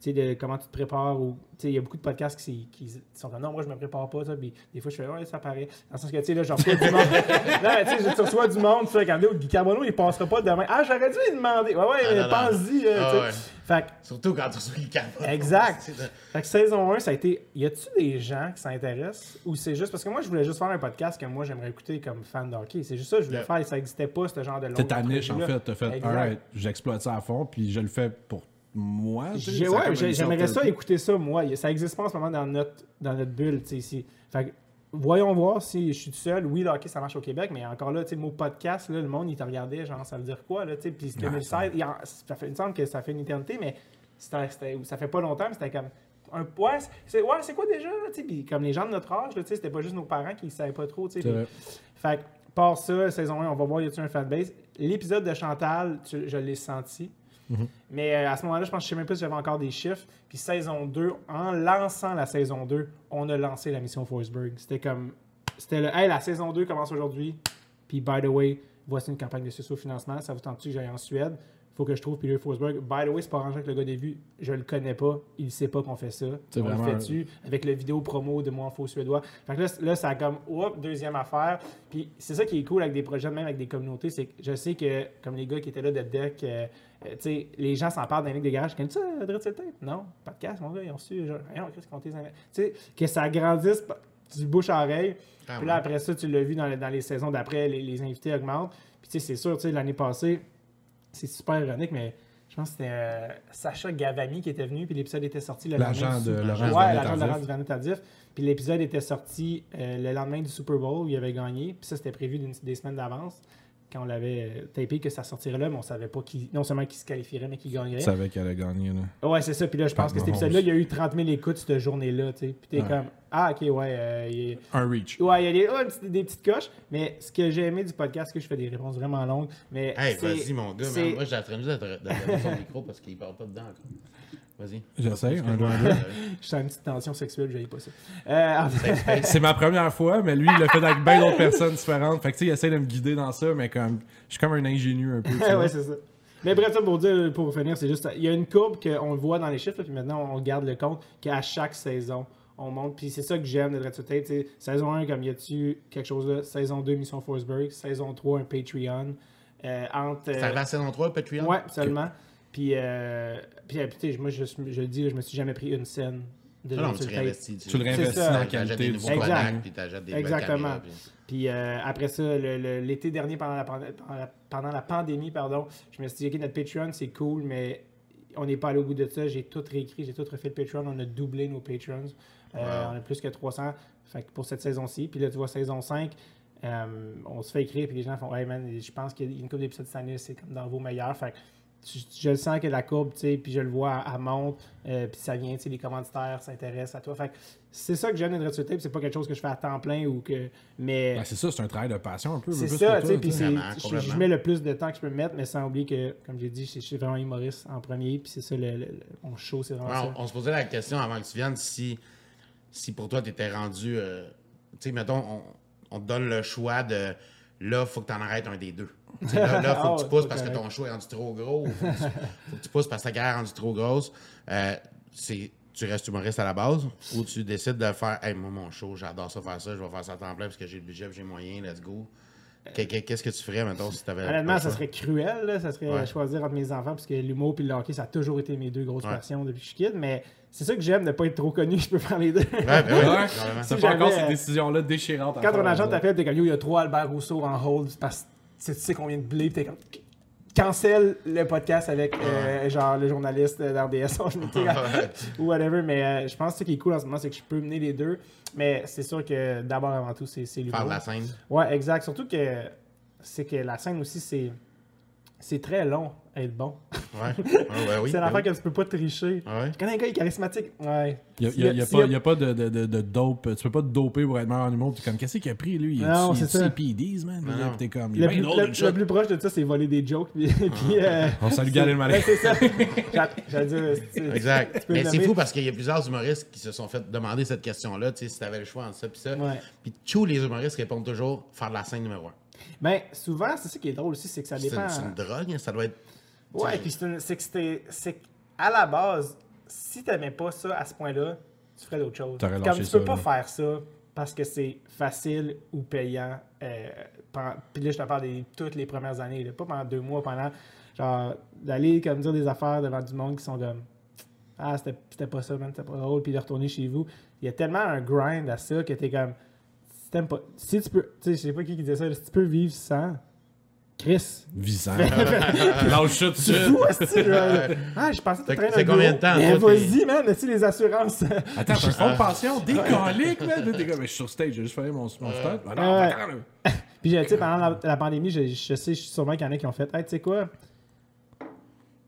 sais, de comment tu te prépares. Ou, tu sais, il y a beaucoup de podcasts qui, qui sont comme, non, moi, je me prépare pas, ça. Puis des fois, je fais, ouais, ça paraît. Dans le sens que, tu sais, là, je reçois du monde. non, mais tu sais, tu reçois du monde, tu fais, regardez, Guy Carbonneau, il passera pas demain. Ah, j'aurais dû lui demander. Ouais, ouais, Ah, pense-y. euh, Ah, tu sais. ouais. Fait Surtout quand tu reçois le capot. Exact. Fait que saison 1, ça a été. Y a-tu des gens qui s'intéressent ou c'est juste. Parce que moi, je voulais juste faire un podcast que moi, j'aimerais écouter comme fan de hockey. C'est juste ça que je voulais Yeah. faire et ça n'existait pas, ce genre de long ta niche, en fait. T'as fait, alright, j'exploite ça à fond, puis je le fais pour moi. ouais, j'aimerais ça écouter ça, moi. Ça existe pas en ce moment dans notre, dans notre bulle, tu sais. Fait voyons voir si je suis tout seul. Oui, le hockey, ça marche au Québec, mais encore là, tu sais, le mot podcast, là, le monde, il te regardait, genre, ça veut dire quoi, là, tu sais? Puis c'est 2016, il ça fait, il me semble que ça fait une éternité, mais c'était- c'était- ça fait pas longtemps, mais c'était comme. Un, ouais, c'est ouais, c'est quoi déjà, là, tu sais? Puis comme les gens de notre âge, là, tu sais, c'était pas juste nos parents qui savaient pas trop, tu sais. Fait par ça, saison 1, on va voir y a-t-il un fanbase? L'épisode de Chantal, tu- je l'ai senti. Mhm. Mais euh, à ce moment-là, je pense que je sais même pas si j'avais encore des chiffres. Puis saison 2, en lançant la saison 2, on a lancé la mission Forsberg. C'était comme. C'était le. Hey, la saison 2 commence aujourd'hui. Puis, by the way, voici une campagne de socio-financement. Ça vous tente-tu que j'aille en Suède? Faut que je trouve Peter Forsberg. By the way, c'est pas arrangé avec le gars des vues. Je le connais pas. Il sait pas qu'on fait ça. C'est on vraiment le fait dessus avec le vidéo promo de moi en faux suédois? Fait que là, là, ça a comme, oups, deuxième affaire. Puis c'est ça qui est cool avec des projets, même avec des communautés, c'est que je sais que, comme les gars qui étaient là de deck, euh, euh, tu sais, les gens s'en parlent dans les ligues de garage. Connais-tu ça, Dread? Non, podcast, mon gars, ils ont su, genre, rien, qu'est-ce qu'on Tu sais, que ça grandisse du bouche à oreille. Ah, Puis là, ouais. après ça, tu l'as vu dans, les- dans les saisons d'après, les, les invités augmentent. Puis tu sais, c'est sûr, tu sais, l'année passée, c'est super ironique, mais je pense que c'était euh, Sacha Gavami qui était venu, puis l'épisode était sorti le L'agent lendemain. du de Super- Laurent Ouais, l'agent de Tardif. Puis l'épisode était sorti euh, le lendemain du Super Bowl où il avait gagné. Puis ça, c'était prévu des semaines d'avance. Quand on l'avait tapé que ça sortirait là, mais on savait pas qui, non seulement qui se qualifierait, mais qui gagnerait. Je savais qu'elle allait gagner, là. Ouais, c'est ça. Puis là, je pense que cet épisode-là, il y a eu 30 000 écoutes cette journée-là. tu sais. Puis t'es Ouais. comme, ah, ok, ouais, euh, il Un reach. Ouais, il y a des, des, des petites coches, mais ce que j'ai aimé du podcast, c'est que je fais des réponses vraiment longues, mais Hey, vas-y, mon gars. man. Moi, j'ai de donner son micro parce qu'il parle pas dedans. Vas-y. J'essaie, un, deux, un, deux. je sens une petite tension sexuelle, je pas ça. Euh, en fait, C'est ma première fois, mais lui, il l'a fait avec bien d'autres personnes différentes. Fait que, tu sais, il essaie de me guider dans ça, mais comme, je suis comme un ingénieux un peu. ouais, c'est ça. Mais bref, ça pour dire, pour finir, c'est juste, il y a une courbe qu'on le voit dans les chiffres, là, puis maintenant on garde le compte qu'à chaque saison, on monte. Puis c'est ça que j'aime de Red Tape. tu sais, Saison 1, comme y a-tu quelque chose là? Saison 2, Mission Forsberg. Saison 3, un Patreon. Euh, entre, C'est euh, arrivé à saison 3, Patreon? Ouais, seulement. Puis, euh, puis, euh, puis, tu sais, moi, je, je le dis, je me suis jamais pris une scène de Ah non, tu réinvestis. Tu le réinvestis dans la qualité nouveaux Exact. Puis des Exactement. caméras, puis- Puis euh, après ça, l'été dernier, pendant la, pendant la- pendant la pandémie, pardon, je me suis dit, OK, notre Patreon, c'est cool, mais on n'est pas allé au bout de ça. J'ai tout réécrit, j'ai tout refait le Patreon. On a doublé nos Patrons. Euh, Wow. On a plus que 300 fait pour cette saison-ci. Puis là, tu vois, saison 5, euh, on se fait écrire, puis les gens font, hey man, je pense qu'il y a une couple d'épisodes cette année, c'est comme dans vos meilleurs. Fait je, je le sens que la courbe, tu sais, puis je le vois, elle monte, euh, puis ça vient, tu sais, les commanditaires s'intéressent à toi. Fait que c'est ça que j'aime Sox Tape, c'est pas quelque chose que je fais à temps plein ou que. Mais. Ben, c'est ça, c'est un travail de passion un peu. C'est ça, tu sais, puis je, mets le plus de temps que je peux mettre, mais sans oublier que, comme j'ai dit, je, je suis vraiment humoriste en premier, puis c'est ça, le, le- le- mon show, c'est vraiment Ouais, ça. on, on se posait la question avant que tu viennes si, si pour toi, tu étais rendu euh, tu sais, mettons, on, on te donne le choix de. Là, faut que tu en arrêtes un des deux. Là, là, faut Ah que tu ouais, pousses parce que ton choix est rendu trop gros. Faut que tu, faut que tu pousses parce que ta carrière est rendue trop grosse. Euh, c'est. Tu restes humoriste à la base ou tu décides de faire Hey, moi, mon show, j'adore ça faire ça, je vais faire ça à temps plein parce que j'ai le budget, j'ai les moyens, let's go. Qu'est- Qu'est-ce que tu ferais, mettons, si tu avais. Honnêtement, ça serait cruel, là. ça serait Ouais. choisir entre mes enfants, parce que l'humour et le hockey, ça a toujours été mes deux grosses Ouais. passions depuis que je suis kid, mais c'est ça que j'aime, de pas être trop connu, je peux faire les deux. Ouais, ben Ouais. Si fait encore ces décisions-là déchirantes. Quand ton agent t'appelle, t'es comme yo, il y a trop Albert Rousseau en hold parce que tu sais combien de blé, t'es comme cancel le podcast avec euh, genre le journaliste d'RDS ou whatever. Mais euh, je pense que ce qui est cool en ce moment, c'est que je peux mener les deux. Mais c'est sûr que d'abord avant tout, c'est c'est Faire l'humour. de la scène. Ouais, exact. Surtout que c'est que la scène aussi, c'est c'est très long à être bon. Ouais. Ouais, ouais, oui. c'est ben l'affaire oui. que tu peux pas tricher. Ouais. Je connais un gars, il est charismatique. Ouais. Il n'y a, y a S'il pas, y a pas de, de, de, de dope. Tu peux pas te doper pour être meilleur en humour. Puis comme, qu'est-ce qu'il a pris, lui? Il Non, est c'est ça. CPDs, man. Non, Puis non. T'es comme, Le plus, le- le plus proche de ça, c'est voler des jokes. Puis, puis, euh, On salue Malais. Ouais, c'est ça. J'a- J'allais dire. tu sais, Exact. Mais c'est fou parce qu'il y a plusieurs humoristes qui se sont fait demander cette question-là, tu sais, si tu avais le choix entre ça et ça. Ouais. Puis tous les humoristes répondent toujours faire de la scène numéro un. Ben, souvent, c'est ça qui est drôle aussi, c'est que ça dépend. c'est une drogue, hein, ça doit être. Ouais, puis c'est une- c'est que c'était. C'est qu'à la base, si t'aimais pas ça à ce point-là, tu ferais d'autres choses. Comme tu peux ça, pas là. faire ça parce que c'est facile ou payant. euh, pendant- Puis là, je te parle des toutes les premières années, là, pas pendant deux mois, pendant. Genre, d'aller comme dire des affaires devant du monde qui sont comme. Ah, c'était c'était pas ça, man, c'était pas drôle, puis de retourner chez vous. Il y a tellement un grind à ça que t'es comme. Si t'aimes pas. Si tu peux. Tu sais, je sais pas qui qui disait ça, si tu peux vivre sans. Chris, Visant. Lâche ça tout de c'est suite. Ah, je pensais que tu traînes c'est combien de temps, Mais vas-y, man, as-tu les assurances? Attends, un fonds de pension décalique, man. Là, T'es comme, mais je suis sur stage, j'ai juste fait mon, mon stunt. Ah non, attends. Puis, tu sais, pendant la, la pandémie, je, je sais sûrement qu'il y en a qui ont fait, hey, tu sais quoi?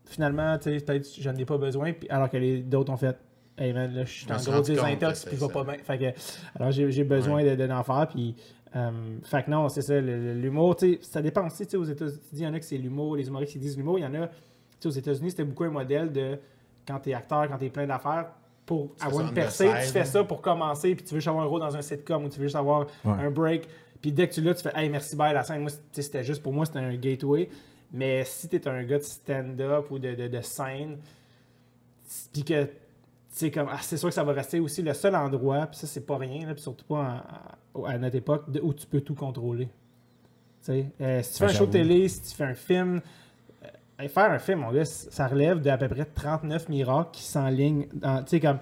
Finalement, tu sais, peut-être je n'en ai pas besoin. Puis, alors que les d'autres ont fait, hey, man, là, je suis en gros désintox, puis je vais pas bien. Fait que, alors, j'ai besoin de, de l'en faire. Puis, fait que non, c'est ça, l'humour, tu sais, ça dépend aussi, tu sais, aux États-Unis, il y en a que c'est l'humour, les humoristes qui disent l'humour, il y en a, tu sais, aux États-Unis, c'était beaucoup un modèle de quand t'es acteur, quand t'es plein d'affaires, pour avoir une percée, tu fais ça pour commencer, puis tu veux juste avoir un rôle dans un sitcom ou tu veux juste avoir Ouais. un break. Puis dès que tu l'as, tu fais Hey, merci, bye, la scène. Moi, c'était juste pour moi, c'était un gateway. Mais si t'es un gars de stand-up ou de, de, de scène, puis que c'est comme ah, c'est sûr que ça va rester aussi le seul endroit, puis ça, c'est pas rien, là, puis surtout pas en- à notre époque, de- où tu peux tout contrôler. Euh, si tu fais Ben, un show télé, si tu fais un film, euh, hey, faire un film, ça relève d'à peu près 39 miracles qui s'enlignent tu sais, comme,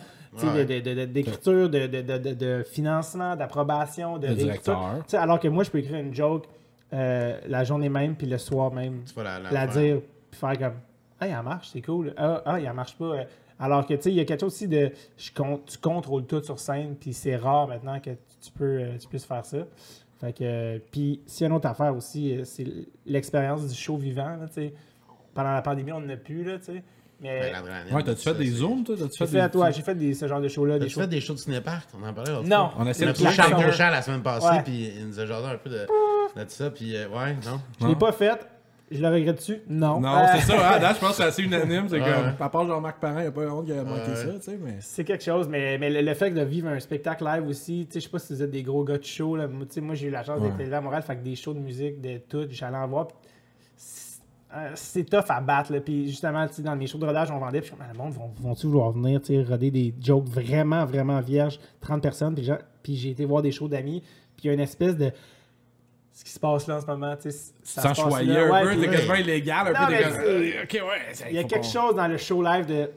d'écriture, de, de, de, financement, d'approbation, de directeur. Alors que moi, je peux écrire une joke euh, la journée même, puis le soir même, la, la la faire. dire, puis faire comme, ah, elle marche, c'est cool. Ah, ah, elle marche pas. Alors que, tu sais, il y a quelque chose aussi de, je con- tu contrôles tout sur scène, puis c'est rare maintenant que tu, peux, euh, tu puisses faire ça. Fait que, puis, s'il y a une autre affaire aussi, euh, c'est l'expérience du show vivant, là, tu sais. Pendant la pandémie, on n'en a plus, là, tu sais. Mais Ben, Ouais, t'as-tu fait des zooms, toi? T'as-tu j'ai fait fait, des. ouais, j'ai fait des, ce genre de shows-là. Des T'as-tu shows... fait des shows de cinépark? On en parlait l'autre Non. fois. On a a de Charles la semaine passée, puis il nous a jasé un peu de, de ça, puis euh, ouais, non? Je l'ai pas fait. Je le regrette-tu? Non. Non, Euh, c'est ça. hein, date, je pense que c'est assez unanime. C'est comme, à part Jean-Marc Parent, il n'y a pas honte qui a manqué Ouais. ça, tu sais, mais. C'est quelque chose, mais, mais le, le fait de vivre un spectacle live aussi, tu sais, je sais pas si vous êtes des gros gars de show, là. Moi, tu sais, moi j'ai eu la chance Ouais. d'être élevé à Montréal, fait que des shows de musique, de tout, j'allais en voir. c'est- euh, C'est tough à battre, là. Puis justement, tu sais, dans mes shows de rodage, on vendait, puis le monde vont- vont-tu vouloir venir, tu sais, roder des jokes vraiment, vraiment vierges, 30 personnes, puis j'ai été voir des shows d'amis, puis il y a une espèce de. Ce qui se passe là en ce moment, tu sais, ça Sans se passe choyer là. un Ouais, peu, puis- t'es quasiment illégal, un peu, t'es comme. euh, Ok, ouais. ça, Il y a quelque pas- chose dans le show live de.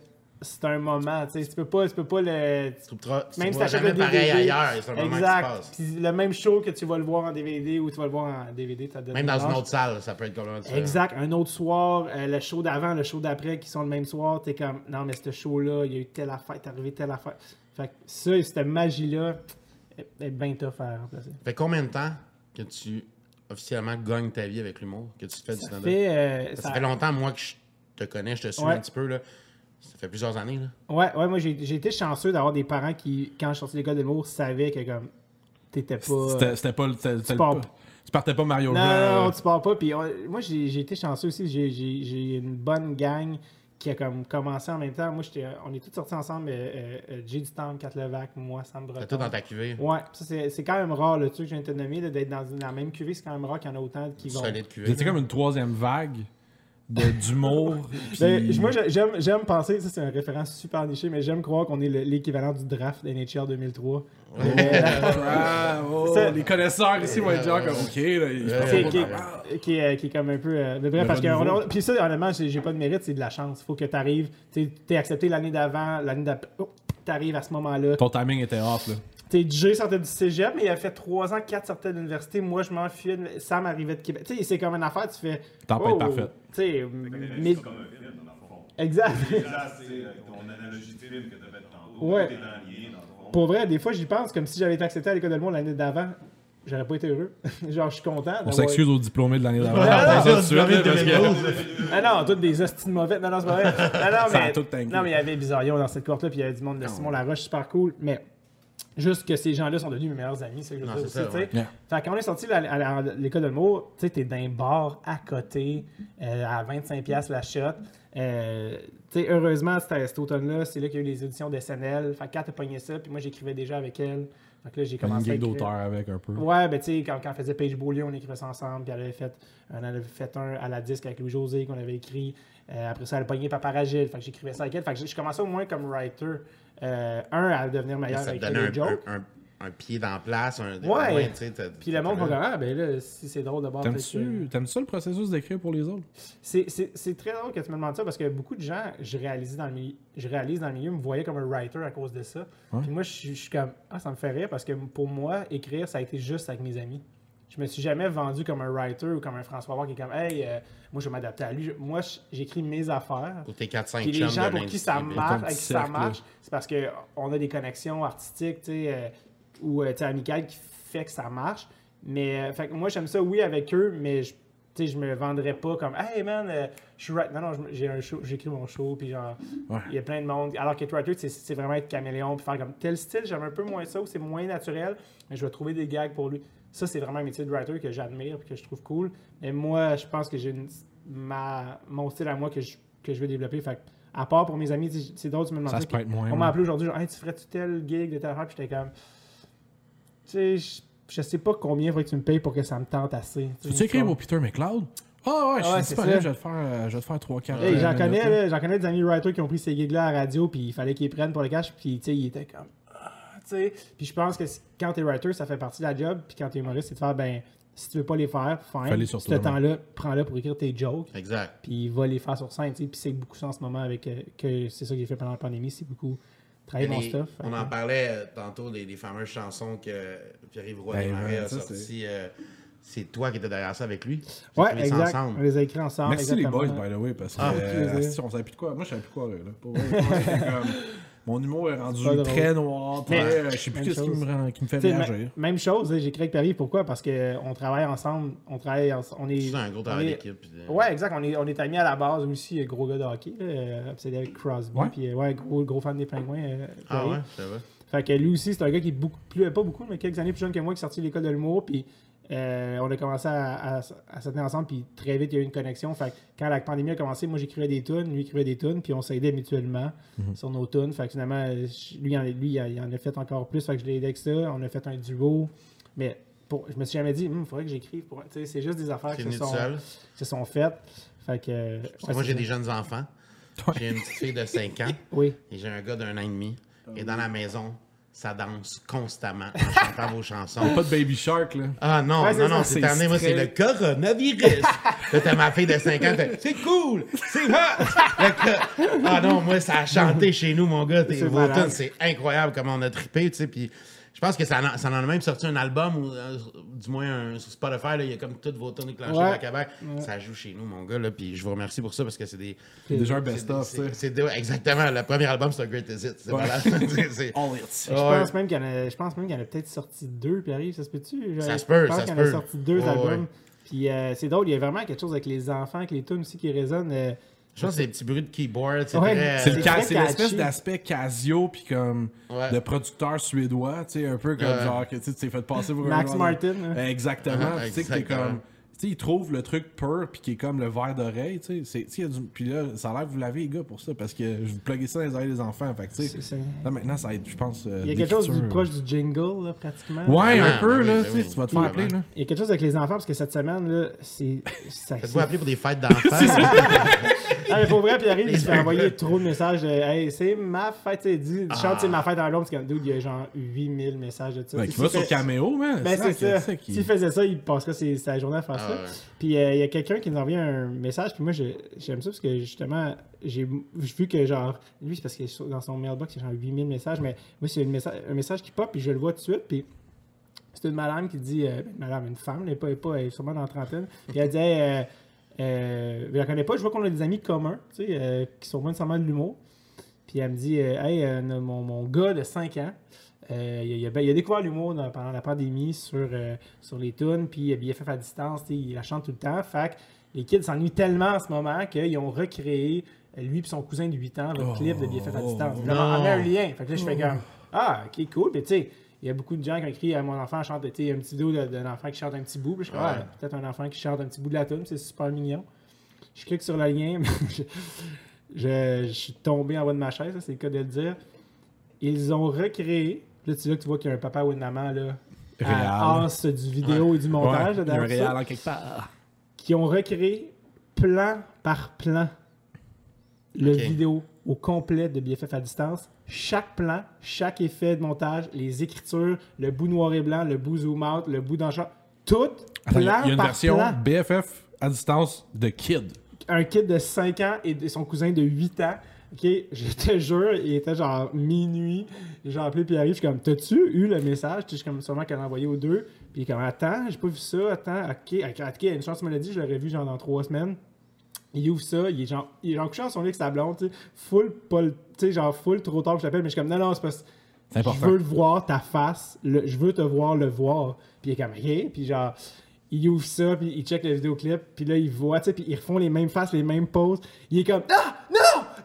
C'est un moment, tu sais, tu peux pas, tu peux pas le. Tu trouveras, tu Même si t'achètes jamais le pareil DVD, ailleurs, c'est un moment qui se Exact. passe. Puis le même show que tu vas le voir en DVD ou tu vas le voir en DVD, ça te donne Même dans une autre salle, ça peut être complètement différent. Exact. Un autre soir, euh, le show d'avant, le show d'après qui sont le même soir, t'es comme non mais ce show-là, il y a eu telle affaire, t'es arrivé telle affaire. Fait que ça, cette magie-là est, est bien tough à remplacer. Fait combien de temps que tu officiellement gagnes ta vie avec l'humour, que tu fais du Ça stand-up? fait, euh, Ça, ça- fait longtemps, moi, que je te connais, je te suis Ouais. un petit peu, là. Ça fait plusieurs années, là. Ouais, ouais, moi j'ai j'ai été chanceux d'avoir des parents qui, quand je suis sorti de l'école de l'humour, savaient que comme t'étais pas. C'était c'était pas. c'était- pars- Tu partais pas Mario Non, Blanc. non, non, euh, tu pars pas. Puis on- moi, j'ai j'ai été chanceux aussi. J'ai- J'ai j'ai une bonne gang qui a comme commencé en même temps. Moi, j'étais, on est tous sortis ensemble. Euh, euh, Jay du Temple, Kat Levac, moi, Sam Breton. T'as tout dans ta cuvée. Ouais, ça c'est, c'est quand même rare, le truc que je viens de te nommer, d'être dans la même cuvée, c'est quand même rare qu'il y en a autant qui vont. Solide cuvée. étiez comme une troisième vague d'humour. Ben, puis- moi, j'ai- j'aime, j'aime penser, ça c'est un référence super niché, mais j'aime croire qu'on est le- l'équivalent du draft NHL 2003. Euh, Ah, oh, Ça- les connaisseurs ici vont être genre comme OK, là, je pense qui, qui- est, qui est comme un peu. euh, mais bref, parce que. on Puis ça, honnêtement, j'ai j'ai pas de mérite, c'est de la chance. faut que tu arrives. Tu es accepté l'année d'avant, l'année d'après. Oh, tu arrives à ce moment-là. Ton timing était off, là. Jay sortait du cégep, mais il a fait 3 ans, 4 sortait de l'université. Moi, je m'enfuyais. de- Sam arrivait de Québec. Tu sais, c'est comme une affaire, tu fais. Tempête oh, parfaite. Tu sais, mais. C'est comme un film, dans le fond. Exact. C'est ton analogie de film que tu as fait tantôt. Ouais. T'es en lien, dans le fond. Pour vrai, des fois, j'y pense comme si j'avais été accepté à l'école de monde l'année d'avant. J'aurais pas été heureux. Genre, je suis content. On s'excuse aux diplômés de l'année d'avant. Ah, On fait ça tout de suite, diplômé là, de parce que- 2012. Ah non, toutes des hosties de mauvais. Non, non, c'est pas vrai. Non, non, mais, non, mais il y avait Bizarrion dans cette courte-là, puis il y avait du monde de Simon Laroche, super cool. Mais juste que ces gens-là sont devenus mes meilleurs amis, c'est ce que je Non, veux dire aussi. Fait quand on est sorti à, l'école de l'humour, tu sais, t'es d'un bar à côté, euh, à 25$ la shot. Euh, tu sais, heureusement, c'était cet automne-là, c'est là qu'il y a eu les éditions de SNL. Fait que quand t'as pogné ça, puis moi, j'écrivais déjà avec elle. Fait que là, j'ai Comme une commencé à écrire. d'auteur avec un peu. Ouais, ben tu sais, quand, quand on faisait Page Beaulieu, on écrivait ça ensemble, puis elle avait fait, on avait fait un à la disque avec Louis-José qu'on avait écrit. Euh, après ça, elle a pogné Paparagile, fait que j'écrivais ça avec elle. Fait que je commençais au moins comme writer. Euh, un, à devenir meilleur Ça avec te donnait un, jokes. un, un- un pied dans la place. Un, Ouais. Puis le monde va comme, ah, ben là, si c'est drôle de que- T'aimes-tu t'aimes-tu ça le processus d'écrire pour les autres? C'est- C'est c'est très drôle que tu me demandes ça parce que beaucoup de gens, je réalise dans le milieu, je réalise dans le milieu me voyaient comme un writer à cause de ça. Ouais. Puis moi, je suis je suis comme, ah, ça me fait rire parce que pour moi, écrire, ça a été juste avec mes amis. Je me suis jamais vendu comme un writer ou comme un François Roy qui est comme, hey, euh, moi, je vais m'adapter à lui. Moi, j'écris mes affaires. Pour tes 4-5 Puis les gens de pour qui ça marche, avec qui ça marche, c'est parce qu'on a des connexions artistiques, tu sais, euh, ou euh, tu sais, amicales qui fait que ça marche. Mais euh, fait que moi, j'aime ça, oui, avec eux, mais je, tu sais, je me vendrais pas comme, hey man, euh, je suis right. Non, non, j'ai un show, j'écris mon show, puis genre, Ouais. il y a plein de monde. Alors que writer, c'est- c'est vraiment être caméléon, puis faire comme tel style, j'aime un peu moins ça, ou c'est moins naturel, mais je vais trouver des gags pour lui. Ça, c'est vraiment un métier de writer que j'admire, puis que je trouve cool. Mais moi, je pense que j'ai ma, mon style à moi que je, que je veux développer. Fait à part pour mes amis, c'est drôle, tu me demandes Ça ça, se être moins. on m'a appelé aujourd'hui, genre, hey, tu ferais-tu tel gig de telle affaire? Puis j'étais comme, tu sais, je, je sais pas combien il faudrait que tu me payes pour que ça me tente assez. Tu veux écrire pour Peter McLeod? Ah ouais, je Ah ouais, suis c'est disponible, je vais te faire, euh, je vais te faire 3-4 Hey, j'en connais, là, j'en connais des amis writers qui ont pris ces gigs-là à la radio, puis il fallait qu'ils prennent pour le cash, puis tu sais, ils étaient comme. Ah, sais. Puis je pense que quand t'es writer, ça fait partie de la job, puis quand t'es humoriste, c'est de faire, ben, si tu veux pas les faire, fine. sur Ce temps-là, prends-le pour écrire tes jokes, Exact. puis va les faire sur scène, tu sais. Puis c'est beaucoup ça en ce moment avec. euh, que c'est ça que j'ai fait pendant la pandémie, c'est beaucoup travailler mon stuff. on en que- parlait euh, tantôt des, des fameuses chansons que Pierre-Yves Roy Ben, a sorties. euh, c'est toi qui étais derrière ça avec lui. Ouais, ça exact. On les a écrits ensemble. Merci les boys, by the way, parce que Ah, euh, plaisir. asti, on savait plus de quoi. Moi, je savais plus quoi. Là. Pour vrai, comme- Mon humour est rendu très noir, très. Euh, je sais plus même qu'est-ce qui me, rend- qui me fait réagir. même chose, j'ai créé avec Paris. Pourquoi? Parce qu'on travaille ensemble. On travaille ense- on est, C'est un gros travail d'équipe. Ouais, exact. On est, on est amis à la base aussi, euh, gros gars de hockey, là, euh, obsédé avec Crosby. Ouais. Puis, euh, ouais, gros, gros fan des pingouins. euh, Ah ouais, ça va. Fait que lui aussi, c'est un gars qui est beaucoup plus, pas beaucoup, mais quelques années plus jeune que moi, qui est sorti de l'école de l'humour. Puis euh, on a commencé à, à, à se tenir ensemble. Puis très vite, il y a eu une connexion. Fait que quand la pandémie a commencé, moi, j'écrivais des tunes, lui écrivait des tunes. Puis on s'aidait mutuellement sur nos tunes. Fait que finalement, lui, il en, lui, il en- a fait encore plus. Fait que je l'ai aidé avec ça. On a fait un duo. Mais pour, je me suis jamais dit, il faudrait que j'écrive. Pour... C'est juste des affaires qui se, sont, seul. qui se sont faites. Fait que. euh, ouais, moi, j'ai des jeunes enfants. J'ai une petite fille de 5 ans Oui. et j'ai un gars d'un an et demi. Et dans la maison, ça danse constamment en chantant vos chansons. Pas de Baby Shark, là. Ah non, Ouais, non, non, c'est année, moi, c'est le coronavirus. Là, t'as ma fille de 5 ans, c'est cool, c'est hot. Ah non, moi, ça a chanté chez nous, mon gars. Tes C'est vos malade. tunes, c'est incroyable comment on a trippé, tu sais. Puis je pense que ça, en- ça en a même sorti un album, ou euh, du moins un, sur Spotify, là, il y a comme toutes vos tunes déclenchées Ouais. back à back. Ça joue chez nous, mon gars, là. Puis je vous remercie pour ça parce que c'est des. C'est déjà un best-of, exactement. Le premier album, c'est un Greatest Hit. C'est Ouais. malade. Hits. Je Ouais. pense même qu'il y en a, je pense même qu'il y en a peut-être sorti deux, puis arrive, ça se peut-tu? Ça Je- se peut, Je pense ça qu'il se y en a peut. sorti deux Ouais, albums. ouais. Puis euh, c'est drôle, il y a vraiment quelque chose avec les enfants, avec les tunes aussi qui résonnent. euh, Je pense que c'est des petits bruits de keyboard. C'est Ouais. très. L'espèce d'aspect Casio puis comme Ouais. de producteur suédois, tu sais, un peu comme Ouais. genre que tu t'es fait passer pour un Max Martin. hein. Exactement. Tu sais que t'es comme sais, ils trouvent le truc pur puis qui est comme le verre d'oreille, tu sais. Puis là, ça a l'air que vous l'avez, les gars, pour ça, parce que je vous pluguez ça dans les oreilles des enfants. Fait tu sais, là, maintenant, ça aide, je pense. euh, Il y a quelque chose du proche du jingle, là, pratiquement. Ouais, un Ah, peu, oui, là, ben tu sais, oui. tu vas te faire appeler, là. Il y a quelque chose avec les enfants, parce que cette semaine, là, c'est. ça- Faites-vous appeler pour des fêtes d'enfants. Ah, mais pour vrai, puis il arrive, il se fait envoyer trop de messages de Hey, c'est ma fête, tu sais, dis, chante, c'est ma fête en l'ombre, parce que, dude, il y a genre 8000 messages de ça. Tu qui va sur Cameo, man. Ben, c'est ça. S'il faisait ça, il passerait sa journée à faire Ah, ça. Puis euh, il y a quelqu'un qui nous a envoyé un message, puis moi j'aime ça parce que justement, j'ai vu que genre, lui c'est parce que dans son mailbox il y a genre 8000 messages, mais moi c'est une messa- un message qui pop, puis je le vois tout de suite, puis c'est une madame qui dit, euh, ben, madame, une femme, elle est, pas, elle est, pas- elle est sûrement dans la trentaine, puis elle dit, euh, euh, je la connais pas, je vois qu'on a des amis communs, tu sais, euh, qui sont pas nécessairement de l'humour. Puis elle me dit, hey, mon, mon gars de 5 ans, euh, il, a, il a- il découvert l'humour pendant la pandémie sur, euh, sur les tunes, puis BFF à distance, il la chante tout le temps. Fait que les kids s'ennuient tellement en ce moment qu'ils ont recréé, euh, lui et son cousin de 8 ans, le Oh, clip de BFF à distance. on met un lien. Fait que là, je fais comme, ah, ok, cool. Puis tu sais, il y a beaucoup de gens qui ont écrit à mon enfant chante, tu sais, une petite vidéo de- d'un enfant qui chante un petit bout. Puis je ah, peut-être un enfant qui chante un petit bout de la tune, c'est super mignon. Je clique sur le lien, je, je- je suis tombé en bas de ma chaise, c'est le cas de le dire. Ils ont recréé, là, tu vois qu'il y a un papa ou une maman là, à as du vidéo et du montage, Ouais, là, il y a un réel en quelque part. qui ont recréé plan par plan le vidéo au complet de BFF à distance. Chaque plan, chaque effet de montage, les écritures, le bout noir et blanc, le bout zoom out, le bout champ, tout plan il y a il y a une par version plan. BFF à distance de Kid. un kid de 5 ans et de son cousin de 8 ans. Ok, je te jure, il était genre minuit. J'ai appelé Pierre-Yves, je suis comme, t'as-tu eu le message? Je suis comme, sûrement qu'elle a envoyé aux deux. Puis il est comme, attends, j'ai pas vu ça, attends, ok, ok, une chance, tu me l'as dit, je l'aurais vu genre dans 3 semaines. Il ouvre ça, il est genre, il est genre couché dans son lit avec sa blonde, tu sais, full, pas le- tu sais, genre full trop tard, je t'appelle, mais je suis comme, non, non, c'est pas. Je veux le voir, ta face. le- je veux te voir le voir. Puis il est comme, OK. Puis genre, il ouvre ça, puis il check le vidéoclip. Puis là, il voit, tu sais, puis ils refont les mêmes faces, les mêmes poses. Il est comme, ah, non!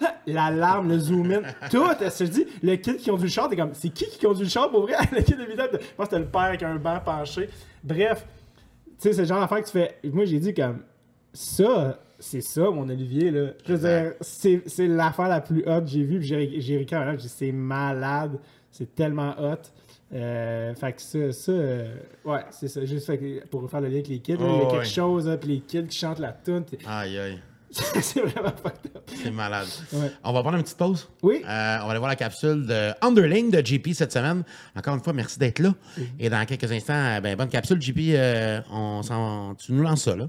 L'alarme, le zoom in, tout. Je te dis, le kid qui conduit le char, t'es comme, c'est qui qui conduit le char pour vrai? Le kid de 8 ans, je pense que c'était le père avec un banc penché. Bref, tu sais, c'est le genre d'affaire que tu fais. Moi, j'ai dit comme, ça, c'est ça, mon Olivier, là. Je veux dire, c'est l'affaire la plus hot que j'ai vue. Puis j'ai écrit un j'ai dit, c'est malade. C'est tellement hot. Euh, fait que ça, ça euh, ouais, c'est ça. Juste pour faire le lien avec les kids, là, il y a Oh, quelque chose, là, puis les kids qui chantent la tune, Aïe, aïe. c'est vraiment fucked up. C'est malade. Ouais. On va prendre une petite pause. Oui. Euh, on va aller voir la capsule de Underling de JP cette semaine. Encore une fois, merci d'être là. Et dans quelques instants, euh, ben, bonne capsule, JP. euh, on s'en- tu nous lances ça, là.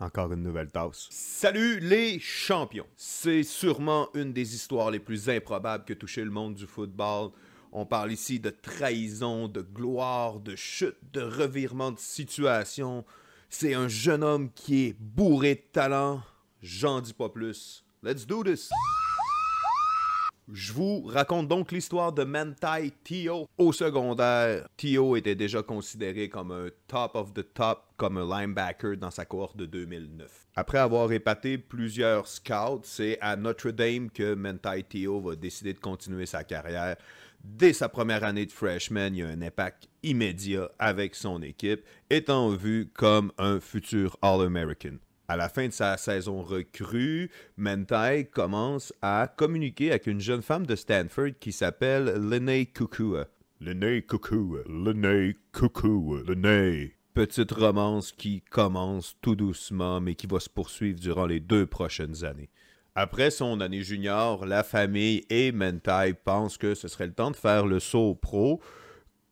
Encore une nouvelle tasse. Salut les champions! C'est sûrement une des histoires les plus improbables que touché le monde du football. On parle ici de trahison, de gloire, de chute, de revirement de situation. C'est un jeune homme qui est bourré de talent. J'en dis pas plus. Let's do this! Je vous raconte donc l'histoire de Mantai Tio. Au secondaire, Tio était déjà considéré comme un top of the top, comme linebacker dans sa cohorte de 2009. Après avoir épaté plusieurs scouts, c'est à Notre Dame que Mantai Tio va décider de continuer sa carrière. Dès sa première année de freshman, il y a un impact immédiat avec son équipe, étant vu comme un futur All-American. À la fin de sa saison recrue, Mentai commence à communiquer avec une jeune femme de Stanford qui s'appelle Lene Kukua. Lene Kukua, Lene Kukua, Lene. Petite romance qui commence tout doucement mais qui va se poursuivre durant les deux prochaines années. Après son année junior, la famille et Mentai pensent que ce serait le temps de faire le saut pro.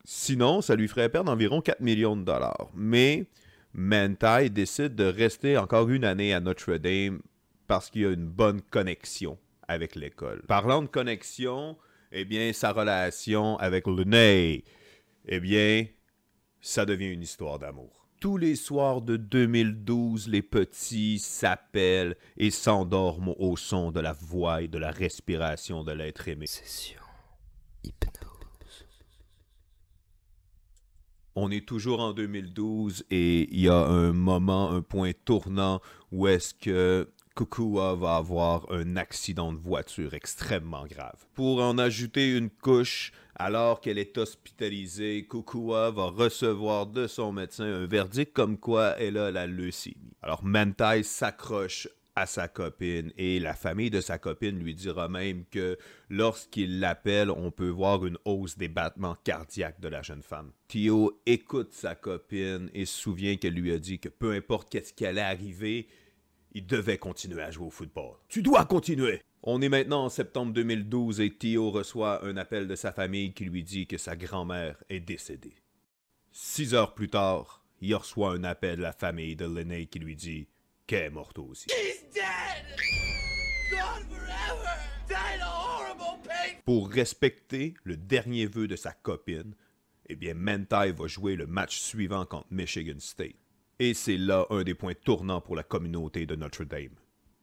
Sinon, ça lui ferait perdre environ 4 millions de dollars. Mais Mantai décide de rester encore une année à Notre Dame parce qu'il a une bonne connexion avec l'école. Parlant de connexion, eh bien, sa relation avec Lene, eh bien, ça devient une histoire d'amour. Tous les soirs de 2012, les petits s'appellent et s'endorment au son de la voix et de la respiration de l'être aimé. Session hypnose. On est toujours en 2012 et il y a un moment, un point tournant où est-ce que Kukua va avoir un accident de voiture extrêmement grave. Pour en ajouter une couche, alors qu'elle est hospitalisée, Kukua va recevoir de son médecin un verdict comme quoi elle a la leucémie. Alors Mentai s'accroche à sa copine et la famille de sa copine lui dira même que lorsqu'il l'appelle, on peut voir une hausse des battements cardiaques de la jeune femme. Tio écoute sa copine et se souvient qu'elle lui a dit que peu importe qu'est-ce qui allait arriver, il devait continuer à jouer au football. Tu dois continuer! On est maintenant en septembre 2012 et Tio reçoit un appel de sa famille qui lui dit que sa grand-mère est décédée. Six heures plus tard, il reçoit un appel de la famille de Lenné qui lui dit qu'elle est morte aussi. Pour respecter le dernier vœu de sa copine, eh bien, Mentai va jouer le match suivant contre Michigan State. Et c'est là un des points tournants pour la communauté de Notre-Dame.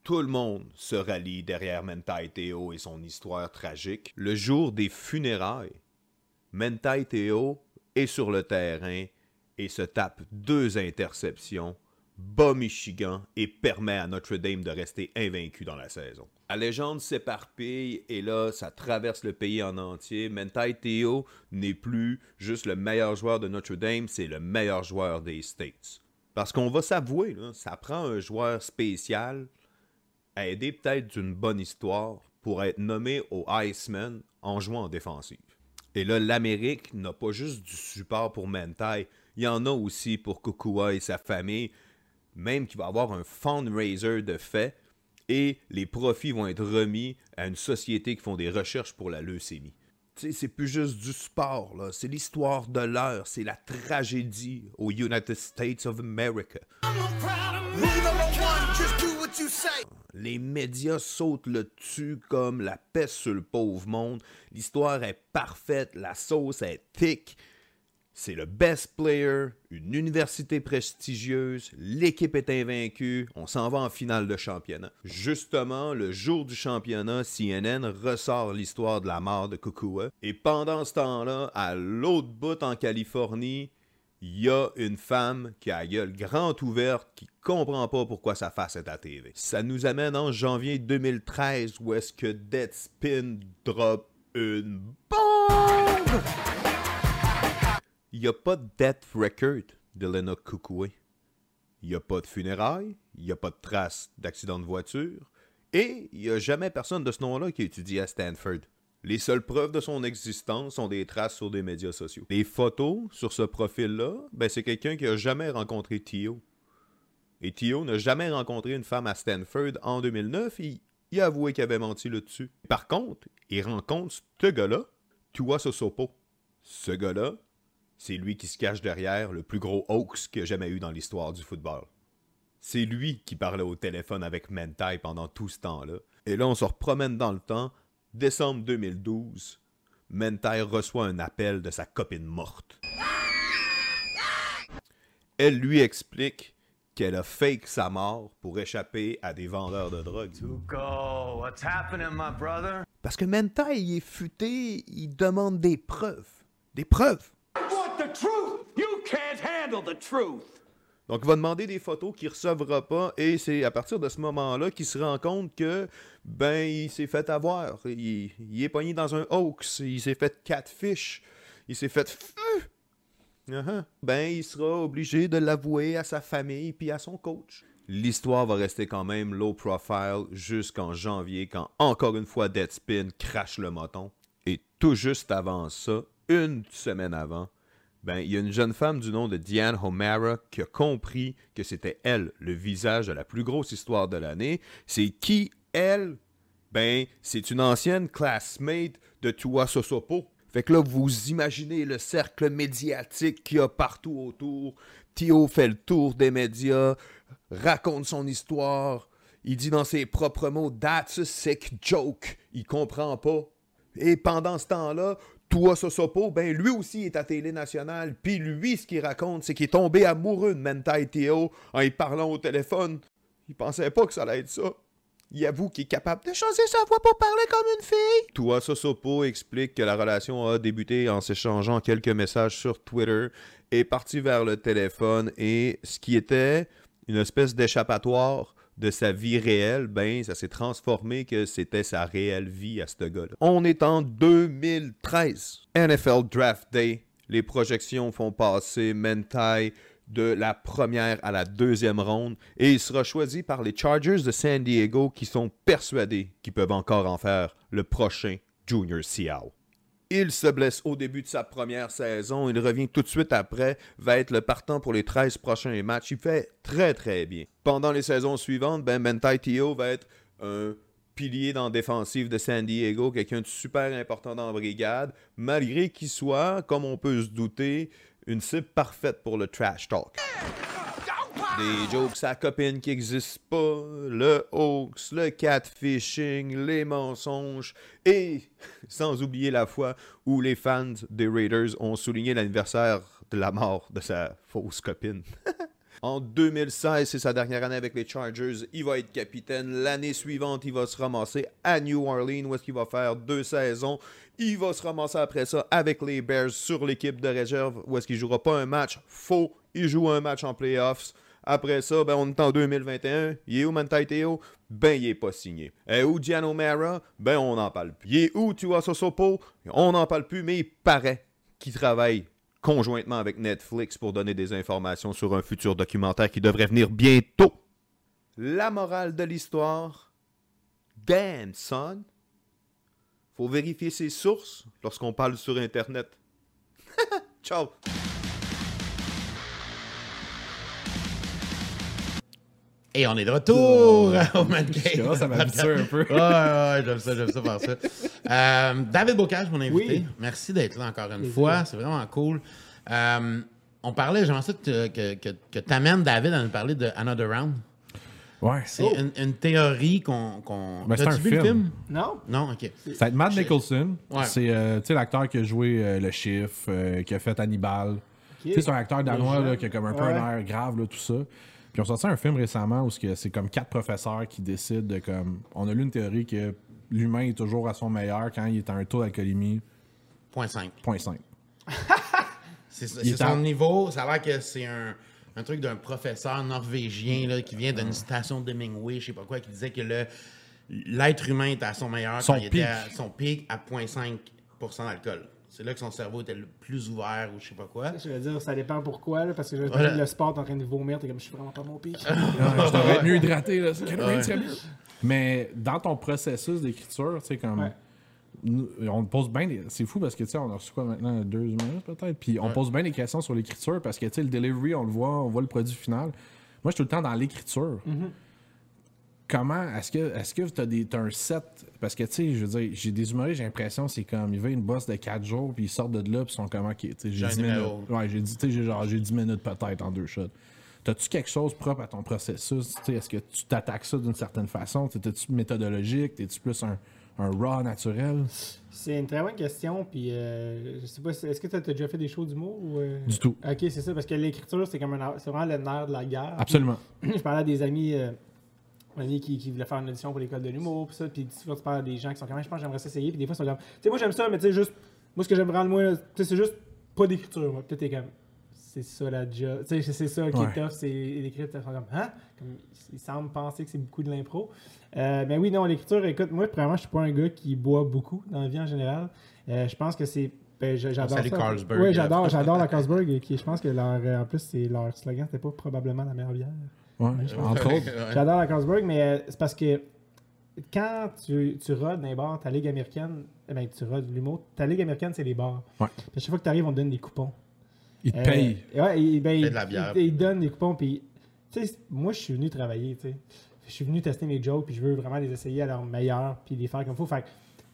Tout le monde se rallie derrière Mentai Teo et son histoire tragique. Le jour des funérailles, Mentai Teo est sur le terrain et se tape deux interceptions, bat Michigan et permet à Notre-Dame de rester invaincu dans la saison. La légende s'éparpille et là, ça traverse le pays en entier. Mentai Teo n'est plus juste le meilleur joueur de Notre-Dame, c'est le meilleur joueur des States. Parce qu'on va s'avouer, ça prend un joueur spécial à aider peut-être d'une bonne histoire pour être nommé au Iceman en jouant en défensive. Et là, l'Amérique n'a pas juste du support pour Mentai, il y en a aussi pour Kukua et sa famille, même qu'il va avoir un fundraiser de fait, et les profits vont être remis à une société qui font des recherches pour la leucémie. Tu sais, c'est plus juste du sport, là. C'est l'histoire de l'heure, c'est la tragédie aux United States of America. Les médias sautent le dessus comme la peste sur le pauvre monde. L'histoire est parfaite, la sauce est thick. C'est le best player, une université prestigieuse, l'équipe est invaincue, on s'en va en finale de championnat. Justement, le jour du championnat, CNN ressort l'histoire de la mort de Kukua. Et pendant ce temps-là, à l'autre bout en Californie, il y a une femme qui a la gueule grande ouverte, qui comprend pas pourquoi sa face est à TV. Ça nous amène en janvier 2013 où est-ce que Deadspin drop une bombe! Il n'y a pas de death record de Lena Kukue. Il n'y a pas de funérailles, il n'y a pas de traces d'accident de voiture, et il n'y a jamais personne de ce nom-là qui a étudié à Stanford. Les seules preuves de son existence sont des traces sur des médias sociaux. Les photos sur ce profil-là, ben c'est quelqu'un qui a jamais rencontré Tio. Et Tio n'a jamais rencontré une femme à Stanford en 2009, il, il a avoué qu'il avait menti là-dessus. Par contre, il rencontre ce gars-là, Tua Sosopo. Ce gars-là, c'est lui qui se cache derrière le plus gros hoax qu'il y a jamais eu dans l'histoire du football. C'est lui qui parlait au téléphone avec Mentai pendant tout ce temps-là. Et là, on se repromène dans le temps. Décembre 2012, Mentai reçoit un appel de sa copine morte. Elle lui explique qu'elle a fake sa mort pour échapper à des vendeurs de drogue. Tuco, what's happening, my brother? Parce que Mentai, il est futé, il demande des preuves. Des preuves! Want the truth? You can't handle the truth. Donc, il va demander des photos qu'il recevra pas, et c'est à partir de ce moment-là qu'il se rend compte que, ben, il s'est fait avoir. Il, il est pogné dans un hoax, il s'est fait catfish, il s'est fait. Uh-huh. Ben, il sera obligé de l'avouer à sa famille puis à son coach. L'histoire va rester quand même low profile jusqu'en janvier, quand encore une fois Deadspin crache le moton. Et tout juste avant ça, une semaine avant, ben, il y a une jeune femme du nom de Diane O'Mara qui a compris que c'était elle, le visage de la plus grosse histoire de l'année. C'est qui, elle? Ben, c'est une ancienne classmate de Tua Sosopo. Fait que là, vous imaginez le cercle médiatique qu'il y a partout autour. Tio fait le tour des médias, raconte son histoire. Il dit dans ses propres mots That's a sick joke. Il comprend pas. Et pendant ce temps-là, Tua Sosopo, ben lui aussi est à télé nationale. Puis lui, ce qu'il raconte, c'est qu'il est tombé amoureux de Mentai Teo en y parlant au téléphone. Il pensait pas que ça allait être ça. Il avoue qu'il est capable de changer sa voix pour parler comme une fille. Tua Sosopo explique que la relation a débuté en s'échangeant quelques messages sur Twitter, est parti vers le téléphone et ce qui était une espèce d'échappatoire de sa vie réelle, ben ça s'est transformé que c'était sa réelle vie à ce gars-là. On est en 2013. NFL Draft Day. Les projections font passer Mentai de la première à la deuxième ronde et il sera choisi par les Chargers de San Diego qui sont persuadés qu'ils peuvent encore en faire le prochain Junior Seau. Il se blesse au début de sa première saison. Il revient tout de suite après, va être le partant pour les 13 prochains matchs. Il fait très très bien. Pendant les saisons suivantes, ben Mentai Tio va être un pilier dans la défensive de San Diego, quelqu'un de super important dans la brigade, malgré qu'il soit, comme on peut se douter, une cible parfaite pour le trash talk. Des jokes à copine qui n'existent pas, le hoax, le catfishing, les mensonges et sans oublier la fois où les fans des Raiders ont souligné l'anniversaire de la mort de sa fausse copine. En 2016, c'est sa dernière année avec les Chargers. Il va être capitaine. L'année suivante, il va se ramasser à New Orleans où est-ce qu'il va faire deux saisons. Il va se ramasser après ça avec les Bears sur l'équipe de réserve où est-ce qu'il jouera pas un match faux. Il joue un match en playoffs. Après ça, ben, on est en 2021. Il est où Mantai? Ben, il est pas signé. Et où Gianno Mara? Ben, on n'en parle plus. Il est où Tua Sosopo? On n'en parle plus, mais il paraît qu'il travaille conjointement avec Netflix pour donner des informations sur un futur documentaire qui devrait venir bientôt. La morale de l'histoire, damn son, faut vérifier ses sources lorsqu'on parle sur Internet. Ciao. Et on est de retour au Man Je Cave. commence à m'habituer un peu. Ouais, ouais, ouais, j'aime ça, j'aime ça faire ça. Euh, David Bocage, mon invité. Oui. Merci d'être là encore une fois. C'est vraiment cool. Euh, on parlait, j'aimerais ça que, tu que, que, t'amènes David à nous parler de Another Round. Ouais. C'est une, une théorie qu'on. qu'on... Ben, c'est un vu le film. film? Non? Non, ok. Ça va être Matt Nicholson. Ouais. C'est euh, tu sais, l'acteur qui a joué euh, le chiffre, euh, qui a fait Hannibal. Tu sais, c'est un acteur danois là, qui a comme un peu Ouais. un air grave, là, tout ça. Puis on sorti un film récemment où c'est comme quatre professeurs qui décident de comme. On a lu une théorie que l'humain est toujours à son meilleur quand il est à un taux d'alcoolémie Point 5. 0.5. C'est, c'est Il est son en- niveau. Ça a l'air que c'est un, un truc d'un professeur norvégien là, qui vient d'une station d'Hemingway, je sais pas quoi, qui disait que le, l'être humain était à son meilleur Son quand il pic. était à son pic à 0.5% d'alcool. C'est là que son cerveau était le plus ouvert ou je sais pas quoi. Je veux dire, ça dépend pourquoi, là, parce que je Voilà. le sport, en train de vomir, t'es comme, je suis vraiment pas mon pic. Je devrais être mieux hydraté, là. Ouais. Mais dans ton processus d'écriture, tu sais, comme. Ouais. nous- on pose bien des... C'est fou parce que, tu sais, on a reçu quoi maintenant Deux minutes peut-être? Puis on Ouais. pose bien des questions sur l'écriture parce que, tu sais, le delivery, on le voit, on voit le produit final. Moi, je suis tout le temps dans l'écriture. Comment est-ce que est-ce que t'as des t'as un set? Parce que tu sais je veux dire j'ai des humoristes j'ai l'impression c'est comme ils veulent une bosse de 4 jours puis ils sortent de là puis ils sont comme ok tu sais, J'ai j'ai un 10 minutes ouais j'ai dit tu sais j'ai genre j'ai 10 minutes peut-être en deux shots T'as-tu quelque chose propre à ton processus? Tu sais, Est-ce que tu t'attaques ça d'une certaine façon? T'es-tu méthodologique? T'es-tu plus un, un raw naturel? C'est une très bonne question, puis euh, je sais pas, est-ce que t'as t'as déjà fait des shows d'humour ou. euh? Du tout. Ok, c'est ça, parce que l'écriture, c'est comme un, c'est vraiment le nerf de la guerre. Absolument. je parlais à des amis, euh, un ami qui, qui voulait faire une audition pour l'école de l'humour, puis ça, puis souvent tu parles à des gens qui sont quand même, je pense que j'aimerais ça essayer, puis des fois ils sont comme, tu sais, moi j'aime ça, mais tu sais, juste, moi ce que j'aime vraiment le moins, là, tu sais, c'est juste pas d'écriture, moi. Peut-être t'es comme, c'est ça la job, tu sais, c'est ça qui Ouais. est tough, c'est l'écriture, ils sont comme, hein? Comme, ils semblent penser que c'est beaucoup de l'impro. Euh, mais oui, non, l'écriture, écoute, moi, premièrement, je suis pas un gars qui boit beaucoup dans la vie en général. Euh, je pense que c'est. Ben, j'adore ça. Carlsberg. Oui, j'adore, j'adore la Carlsberg. Qui, je pense que leur, euh, en plus, c'est leur slogan, c'était pas probablement la meilleure bière. Ouais, entre autres. Ouais. J'adore la Carlsberg, mais euh, c'est parce que quand tu, tu rodes dans les bars, ta ligue américaine, eh ben, tu rodes l'humour, ta ligue américaine, c'est les bars. Ouais. Puis à chaque fois que tu arrives, on te donne des coupons. Ils te Euh, payent. ouais, il, ben, de la bière. il- il donne des coupons. Puis, tu sais, moi, je suis venu travailler. tu sais. Je suis venu tester mes jokes, puis je veux vraiment les essayer à leur meilleur, puis les faire comme il faut. Fait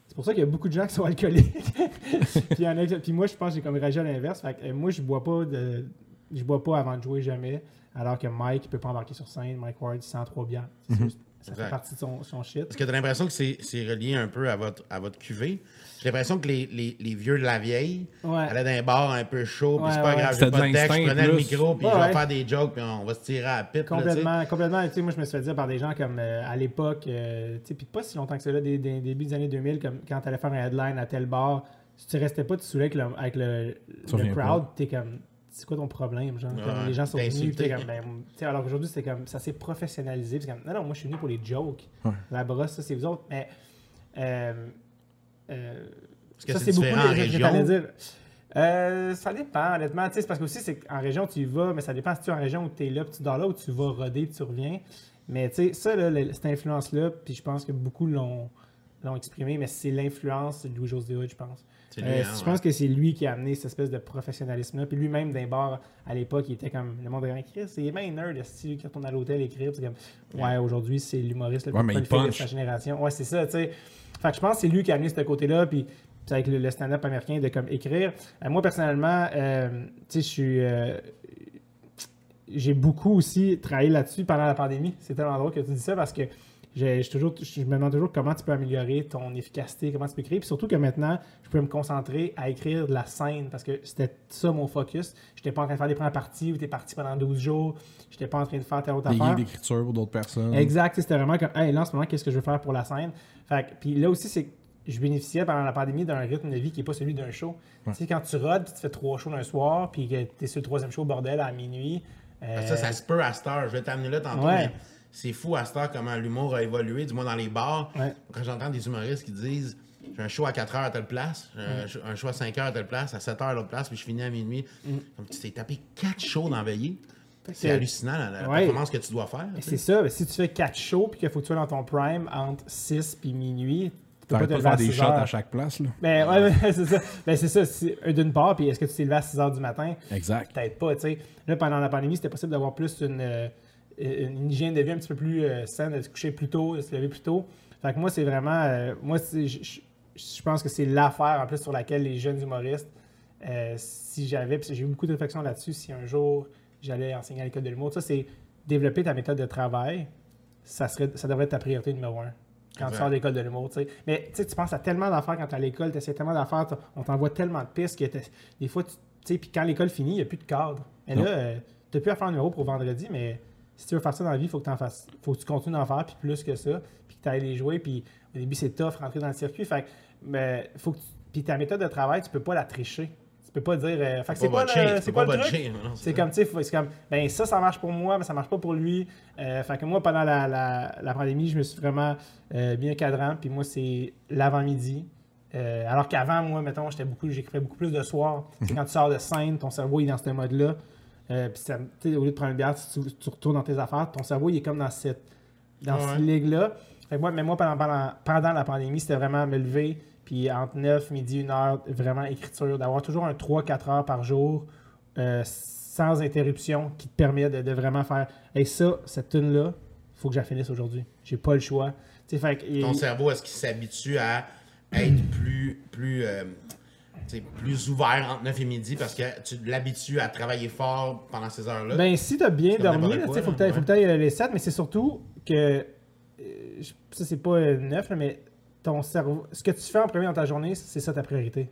c'est pour ça qu'il y a beaucoup de gens qui sont alcooliques. puis, en puis moi, je pense que j'ai comme réagi à l'inverse. Fait que, euh, moi, je bois pas de. Je bois pas avant de jouer jamais. Alors que Mike, il peut pas embarquer sur scène. Mike Ward, 103 bières. C'est juste- Ça fait partie de son, son shit. Est-ce que tu as l'impression que c'est, c'est relié un peu à votre, à votre cuvée? J'ai l'impression que les, les, les vieux de la vieille Ouais. allaient dans un bar un peu chaud, puis c'est pas ouais. grave, j'ai pas de texte, je prenais le micro, puis Ouais, je vais ouais. faire des jokes, puis on va se tirer à la pipe. là. Complètement, complètement. Tu sais, moi, je me suis fait dire par des gens comme euh, à l'époque, euh, tu sais, puis pas si longtemps que ça, là, des, des débuts des années 2000, comme quand tu allais faire un headline à tel bar, si tu restais pas, tu saoulais avec le, avec le, le crowd, t'es comme. C'est quoi ton problème? Genre, Ouais, les gens sont venus, comme, ben, alors qu'aujourd'hui, c'est comme, ça s'est professionnalisé. puis c'est comme, non, non, moi, je suis venu pour les jokes. Ouais. La brosse, ça, c'est vous autres. Mais, euh, euh, que ça, c'est beaucoup en région? dire. Euh, ça dépend, honnêtement. C'est parce que aussi, c'est qu'en région, tu y vas, mais ça dépend si tu es en région où tu es là, puis tu dors là, ou tu vas roder, puis tu reviens. Mais tu sais, ça, là, le- cette influence-là, puis je pense que beaucoup l'ont l'ont exprimé, mais c'est l'influence de Louis-José Hood, je pense. Lui, Euh, hein, je ouais. pense que c'est lui qui a amené cette espèce de professionnalisme-là. Puis lui-même, d'un bar, à l'époque, il était comme le monde de Chris, c'est bien nerd, style, quand on est à l'hôtel écrire? C'est comme, ouais, aujourd'hui, c'est l'humoriste le Ouais, plus prolifique de sa génération. Ouais, c'est ça, tu sais. Fait que je pense que c'est lui qui a amené ce côté-là. Puis puis avec le, le stand-up américain de comme écrire. Euh, moi, personnellement, euh, tu sais, je suis. euh, j'ai beaucoup aussi travaillé là-dessus pendant la pandémie. C'est tellement drôle que tu dis ça parce que je, toujours, je me demande toujours comment tu peux améliorer ton efficacité, comment tu peux écrire. Puis surtout que maintenant, je peux me concentrer à écrire de la scène parce que c'était ça mon focus. Je n'étais pas en train de faire des premières parties où tu es parti pendant 12 jours. Je n'étais pas en train de faire telle autre Des affaire. guides d'écriture pour d'autres personnes. Exact, c'était vraiment comme, hey, là en ce moment, qu'est-ce que je veux faire pour la scène? Fait que- puis là aussi, c'est que je bénéficiais pendant la pandémie d'un rythme de vie qui n'est pas celui d'un show. Tu sais, quand tu rodes, puis tu fais trois shows d'un soir, puis que tu es sur le troisième show, bordel, à minuit. euh, Ça, ça se peut à cette heure. Je vais t'amener là tantôt, Ouais. mais c'est fou à cette heure comment l'humour a évolué, du moins dans les bars. Ouais. Quand j'entends des humoristes qui disent j'ai un show à 4 heures à telle place, j'ai un show- un show à 5 heures à telle place, à 7 heures à l'autre place, puis je finis à minuit. Comme tu t'es tapé 4 shows dans la veillée. C'est hallucinant la, la Ouais. performance que tu dois faire. Mais c'est ça, mais si tu fais quatre shows, puis qu'il faut que tu sois dans ton prime entre 6 puis minuit, tu peux pas te faire des 6 shots heures. à chaque place, là. Ben, ouais, ouais, c'est ça. Ben, c'est ça. euh, D'une part, puis est-ce que tu t'es levé à 6 heures du matin? Exact. Peut-être pas, tu sais. Là, pendant la pandémie, c'était possible d'avoir plus une, euh, une hygiène de vie un petit peu plus euh, saine, de se coucher plus tôt, de se lever plus tôt. Fait que moi, c'est vraiment. euh, moi, je pense que c'est l'affaire, en plus, sur laquelle les jeunes humoristes, euh, si j'avais, j'ai eu beaucoup de réflexions là-dessus, si un jour j'allais enseigner à l'école de l'humour, ça, c'est développer ta méthode de travail. Ça, serait, ça devrait être ta priorité numéro un. Quand tu sors de l'école de l'humour. Mais tu sais, tu penses à tellement d'affaires quand tu es à l'école, tu essaies tellement d'affaires, on t'envoie tellement de pistes que des fois, tu sais, puis quand l'école finit, il n'y a plus de cadre. Mais Non. là, euh, tu n'as plus à faire un numéro pour vendredi, mais si tu veux faire ça dans la vie, il faut que tu en fasses. faut que tu continues d'en faire, puis plus que ça, puis que tu ailles les jouer, puis au début, c'est tough rentrer dans le circuit. Fait que, mais faut que tu- puis ta méthode de travail, tu peux pas la tricher. Tu peux pas dire, euh, fait que c'est botcher, le, c'est pas le truc? C'est comme, tu sais, c'est comme, ben ça, ça marche pour moi, mais ça marche pas pour lui. Euh, fait que moi, pendant la, la- la pandémie, je me suis vraiment euh, mis un cadran, puis moi, c'est l'avant-midi. Euh, alors qu'avant, moi, mettons, j'étais beaucoup, j'écrivais beaucoup plus de soir. Sais, quand tu sors de scène, ton cerveau est dans ce mode-là. Euh, puis au lieu de prendre une bière, tu, tu retournes dans tes affaires, ton cerveau il est comme dans cette, dans Ouais. cette ligue-là. Moi, mais moi, pendant, pendant, pendant la pandémie, c'était vraiment me lever, puis entre 9, midi, 1 heure, vraiment écriture, d'avoir toujours un 3-4 heures par jour, euh, sans interruption, qui te permet de, de vraiment faire Hey, ça, cette tune-là, il faut que je la finisse aujourd'hui. J'ai pas le choix. Fait Ton et- cerveau, est-ce qu'il s'habitue à être plus, plus, euh, plus ouvert entre 9 et midi parce que tu l'habitues à travailler fort pendant ces heures-là? Ben, si t'as bien dormi, tu sais, faut que faut ouais. que t'ailles les 7, mais c'est surtout que. euh, ça, c'est pas euh, neuf, là, mais ton cerveau. Ce que tu fais en premier dans ta journée, c'est ça ta priorité.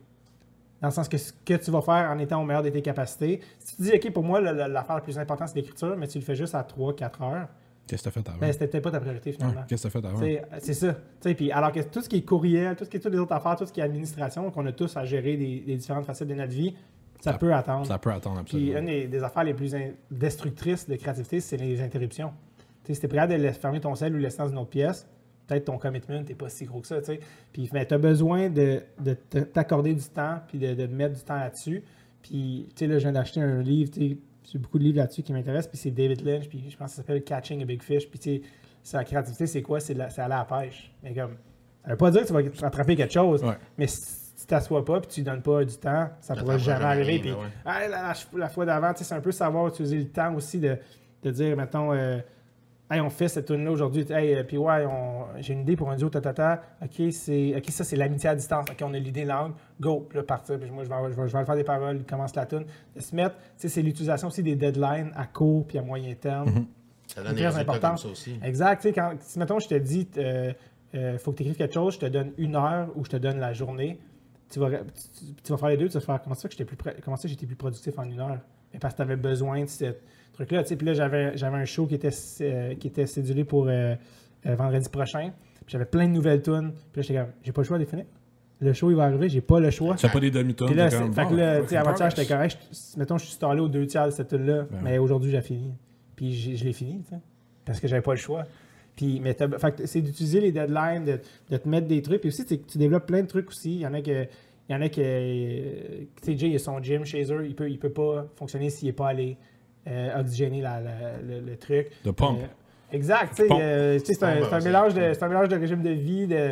Dans le sens que ce que tu vas faire en étant au meilleur de tes capacités. Si tu dis, OK, pour moi, la- la- l'affaire la plus importante, c'est l'écriture, mais tu le fais juste à 3-4 heures, Qu'est-ce que t'as fait avant? ben, c'était peut-être pas ta priorité Ouais, finalement. Qu'est-ce que t'as fait avant? T'sais, C'est ça. T'sais, puis alors que tout ce qui est courriel, tout ce qui est toutes les autres affaires, tout ce qui est administration, qu'on a tous à gérer des, des différentes facettes de notre vie, ça, Ça- peut attendre. Ça peut attendre Puis absolument. une des, des affaires les plus destructrices de créativité, c'est les interruptions. Tu sais, si t'es prêt à de fermer ton sel ou le laisser dans une autre pièce, peut-être ton commitment n'est pas si gros que ça, tu sais. Puis tu as besoin de, de t'accorder du temps, puis de, de mettre du temps là-dessus. Puis, tu sais, là, je viens d'acheter un livre, tu sais, j'ai beaucoup de livres là-dessus qui m'intéressent, puis c'est David Lynch, puis je pense que ça s'appelle Catching a Big Fish. Puis, tu sais, sa créativité, c'est quoi? C'est aller à la pêche. Mais comme, ça veut pas dire que tu vas attraper quelque chose, Ouais. mais si tu t'assois pas, puis tu donnes pas du temps, ça Ça pourra jamais jamais arriver. Puis, ouais. ah, la, la- la fois d'avant, tu sais, c'est un peu savoir utiliser le temps aussi de, de dire, mettons, euh, hey, on fait cette tune là aujourd'hui. Hey, euh, puis ouais, on- j'ai une idée pour un duo, tatata. OK, c'est, OK, ça, c'est l'amitié à distance. OK, on a l'idée langue. Go, puis là, partir. Puis moi, je vais, je, vais, je vais aller faire des paroles. Il commence la tune. De se mettre, tu sais, c'est l'utilisation aussi des deadlines à court puis à moyen terme. ça donne des important. comme ça aussi. Exact. Tu sais, quand, si, mettons, je te dis, euh, euh, faut que tu écrives quelque chose, je te donne une heure ou je te donne la journée, tu vas, tu, tu vas faire les deux, tu vas faire comment ça que j'étais plus, comment ça j'étais plus productif en une heure? Mais parce que tu avais besoin de ce truc-là. Puis là, j'avais, j'avais un show qui était, euh, qui était cédulé pour euh, euh, vendredi prochain. J'avais plein de nouvelles tunes. Puis là, j'étais comme, j'ai pas le choix de les finir. Le show, il va arriver, j'ai pas le choix. Fais pas des demi-tours. Puis là, c'est- fait que tu avant-hier, j'étais correct. Mettons, je suis stallé aux deux tiers de cette tune-là, Ben mais aujourd'hui, j'ai fini. Puis je l'ai fini, tu sais, parce que j'avais pas le choix. Puis, mais fait c'est d'utiliser les deadlines, de, de te mettre des trucs. Puis aussi, c'est tu développes plein de trucs aussi. Il y en a que. Il y en a que. euh, Tu sais, Jay, il a son gym chez eux. Il peut, il peut pas fonctionner s'il n'est pas allé euh, oxygéner la- la- le, le truc. De pompe. Euh, exact. euh, c'est un, un mélange de, c'est un mélange de régime de vie, de,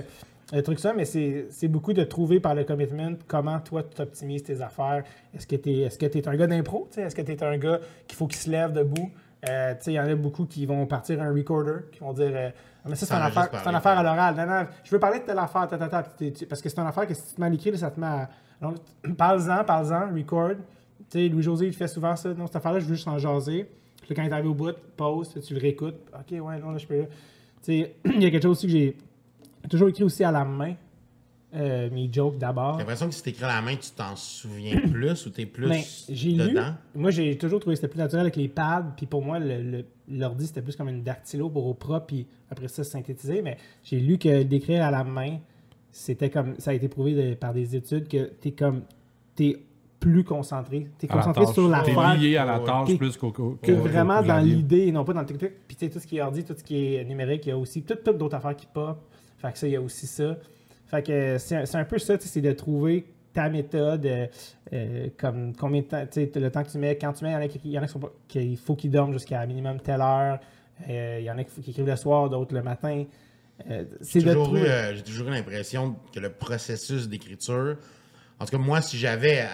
de trucs ça, mais c'est c'est beaucoup de trouver par le commitment comment toi tu optimises tes affaires. Est-ce que tu es, un gars d'impro? Est-ce que tu es un gars qu'il faut qu'il se lève debout? Euh, il y en a beaucoup qui vont partir un recorder, qui vont dire euh, Ah, mais ça, c'est Ça une enregistre affaire, par c'est une les affaire à l'oral. Non, non, je veux parler de telle affaire, ta, ta, ta, parce que c'est une affaire que si tu te mets à l'écrit, ça te met à. Donc, parle-en, parle-en, record. Tu sais, Louis-José, il fait souvent ça. Non, cette affaire-là, je veux juste en jaser. Puis là, quand il est arrivé au bout, pause, tu le réécoutes. OK, ouais, non, là, je peux. Tu sais, il y a quelque chose aussi que j'ai toujours écrit aussi à la main. euh, mes jokes d'abord. J'ai l'impression que si t'écris à la main, tu t'en souviens plus ou t'es plus Mais j'ai lu. dedans? Moi, j'ai toujours trouvé que c'était plus naturel avec les pads. Puis pour moi, l'ordi, c'était plus comme une dactylo pour au propre. Puis après ça, synthétiser. Mais j'ai lu que d'écrire à la main, c'était comme. Ça a été prouvé de- par des études que t'es comme. T'es plus concentré. T'es À la concentré tâche. sur T'es l'affaire. lié à la tâche plus qu'au. qu'au- vraiment dans l'idée et non pas dans le technique. Puis tu sais, tout ce qui est ordi, tout ce qui est numérique, il y a aussi tout, tout d'autres affaires qui pop. Fait que ça, il y a aussi ça. Fait que c'est un, peu ça, tu sais, c'est de trouver ta méthode, euh, euh, comme combien de temps, tu sais, le temps que tu mets, quand tu mets, il y en a qui, il y en a qui sont pas, qu'il faut qu'ils dorment jusqu'à minimum telle heure. Euh, il y en a qui, qui écrivent le soir, d'autres le matin. Euh, c'est J'ai toujours, eu, trouver- euh, j'ai toujours eu l'impression que le processus d'écriture. En tout cas, moi, si j'avais à,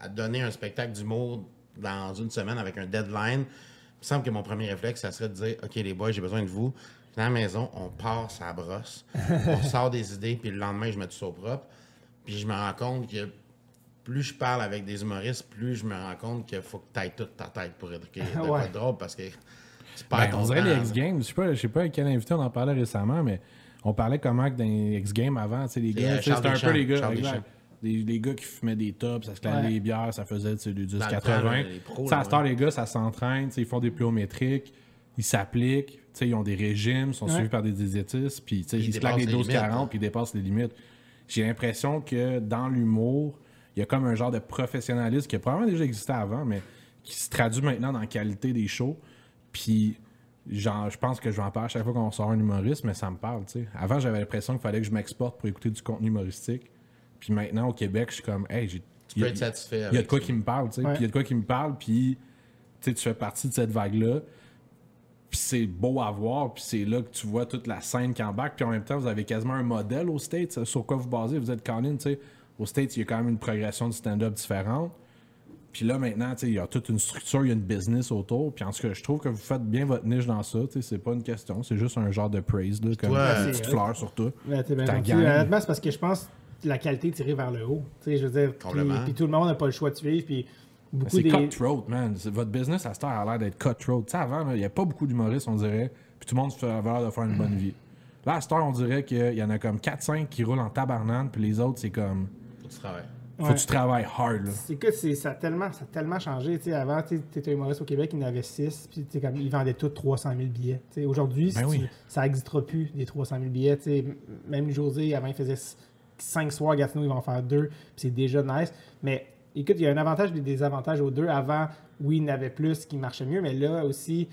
à- à donner un spectacle d'humour dans une semaine avec un deadline, il me semble que mon premier réflexe, ça serait de dire OK, les boys, j'ai besoin de vous. Dans la maison, on part sa brosse, on sort des idées, puis le lendemain, je mets tout ça au propre. Puis je me rends compte que plus je parle avec des humoristes, plus je me rends compte qu'il faut que tu ailles toute ta tête pour quoi Ouais. de drôle parce que tu perds Ben, ton on dirait temps. les X-Games. Je sais pas, je sais pas avec quel invité on en parlait récemment, mais on parlait comment que dans les X-Games avant, tu sais, les gars, euh, tu sais, Charles c'était un peu les gars, Les, les gars qui fumaient des tops, ça se clavait Ouais. les bières, ça faisait du Dans le 10-80. temps, les pros, Tu sais, à là, cette heure, ouais. les gars, ça s'entraîne, tu sais, ils font des pliométriques, ils s'appliquent, tu sais, ils ont des régimes, sont Ouais. suivis par des diététistes, puis tu sais, Ils ils se claquent les 12-40, limites, hein. puis ils dépassent les limites. J'ai l'impression que dans l'humour, il y a comme un genre de professionnalisme qui a probablement déjà existé avant, mais qui se traduit maintenant dans la qualité des shows. Puis, genre, je pense que je vais en parler à chaque fois qu'on sort un humoriste, mais ça me parle, tu sais. Avant, j'avais l'impression qu'il fallait que je m'exporte pour écouter du contenu humoristique. Puis maintenant, au Québec, je suis comme, hey, j'ai. Tu peux être satisfait. Il y a de quoi qui me parle, tu sais. Ouais. Puis il y a de quoi qui me parle, puis tu sais, tu fais partie de cette vague-là. Puis c'est beau à voir, puis c'est là que tu vois toute la scène qui embarque. Puis en même temps, vous avez quasiment un modèle aux States sur quoi vous basez? Vous êtes Colin, tu sais. Aux States, il y a quand même une progression de stand-up différente. Puis là, maintenant, tu sais, il y a toute une structure, il y a une business autour. Puis en tout cas, je trouve que vous faites bien votre niche dans ça. Tu sais, c'est pas une question, c'est juste un genre de praise, là, comme une petite fleur sur toi. Ouais, t'es bien. Honnêtement, c'est parce que je pense la qualité est tirée vers le haut. Tu sais, je veux dire, puis, tout le monde n'a pas le choix de suivre. Puis beaucoup C'est des. cutthroat, man. Votre business, à cette heure, a l'air d'être cutthroat. Tu sais, avant, il n'y a pas beaucoup d'humoristes, on dirait. Puis tout le monde se fait avait l'air de faire une bonne vie. Là, à cette heure, on dirait qu'il y en a comme 4-5 qui roulent en tabarnane, puis les autres, c'est comme. Faut que tu travailles. Faut Ouais. que tu travailles hard, là. C'est que c'est- ça, a tellement, ça a tellement changé. Tu sais, avant, tu étais humoriste au Québec, il y en avait 6, puis tu sais, comme, ils vendaient tous 300 000 billets. Tu sais, Aujourd'hui, Ben si oui. tu- ça n'existera plus, des 300 000 billets. Tu sais, m- même José, avant, il faisait 5 soirs à Gatineau, ils vont en faire 2, puis c'est déjà nice. Mais écoute, il y a un avantage et des désavantages aux deux. Avant, oui, il y en avait plus qui marchaient mieux, mais là aussi,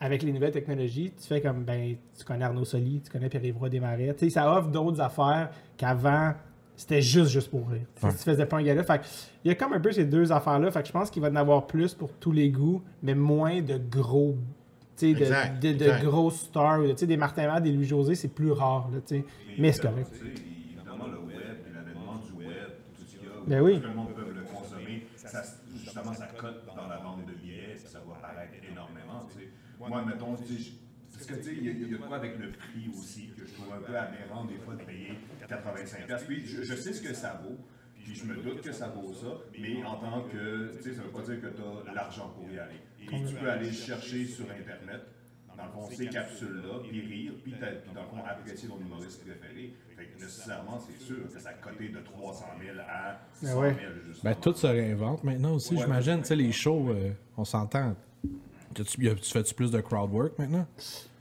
avec les nouvelles technologies, tu fais comme, ben, tu connais Arnaud Soli, tu connais Pierre-Yves Roy Desmarais. Tu sais, ça offre d'autres affaires qu'avant, c'était juste, juste pour rire. Tu Ouais. Faisais pas un gars-là. Fait il y a comme un peu ces deux affaires-là. Fait que je pense qu'il va y en avoir plus pour tous les goûts, mais moins de gros. tu sais, De, Exact, de, de grosses stars. Tu sais, des Martin Matt, des Louis-José, c'est plus rare. Là, tu sais. mais c'est correct. Tu sais, évidemment, le web, puis l'avènement du web, a, Ben oui. tout le monde peut le consommer, ça, justement, ça cote dans la vente de billets, ça va paraître énormément, tu sais. Moi, mettons, tu sais, je- parce que, tu sais, il y, a- quoi avec le prix aussi, que je trouve un peu aberrant des fois de payer 85$. Puis je, je sais ce que ça vaut, puis je me doute que ça vaut ça, mais en tant que, tu sais, ça veut pas dire que tu as l'argent pour y aller. Et tu peux aller le chercher sur Internet, dans le fond, ces capsules-là, puis rire, puis, dans le fond, apprécier ton humoriste préféré. Fait que nécessairement, c'est sûr que ça a coté de 300 000 à 100 000, ouais. justement. Ben, tout se réinvente maintenant aussi, Ouais. j'imagine. Tu sais, les shows, euh, on s'entend. Tu, tu- tu fais-tu plus de crowd work maintenant?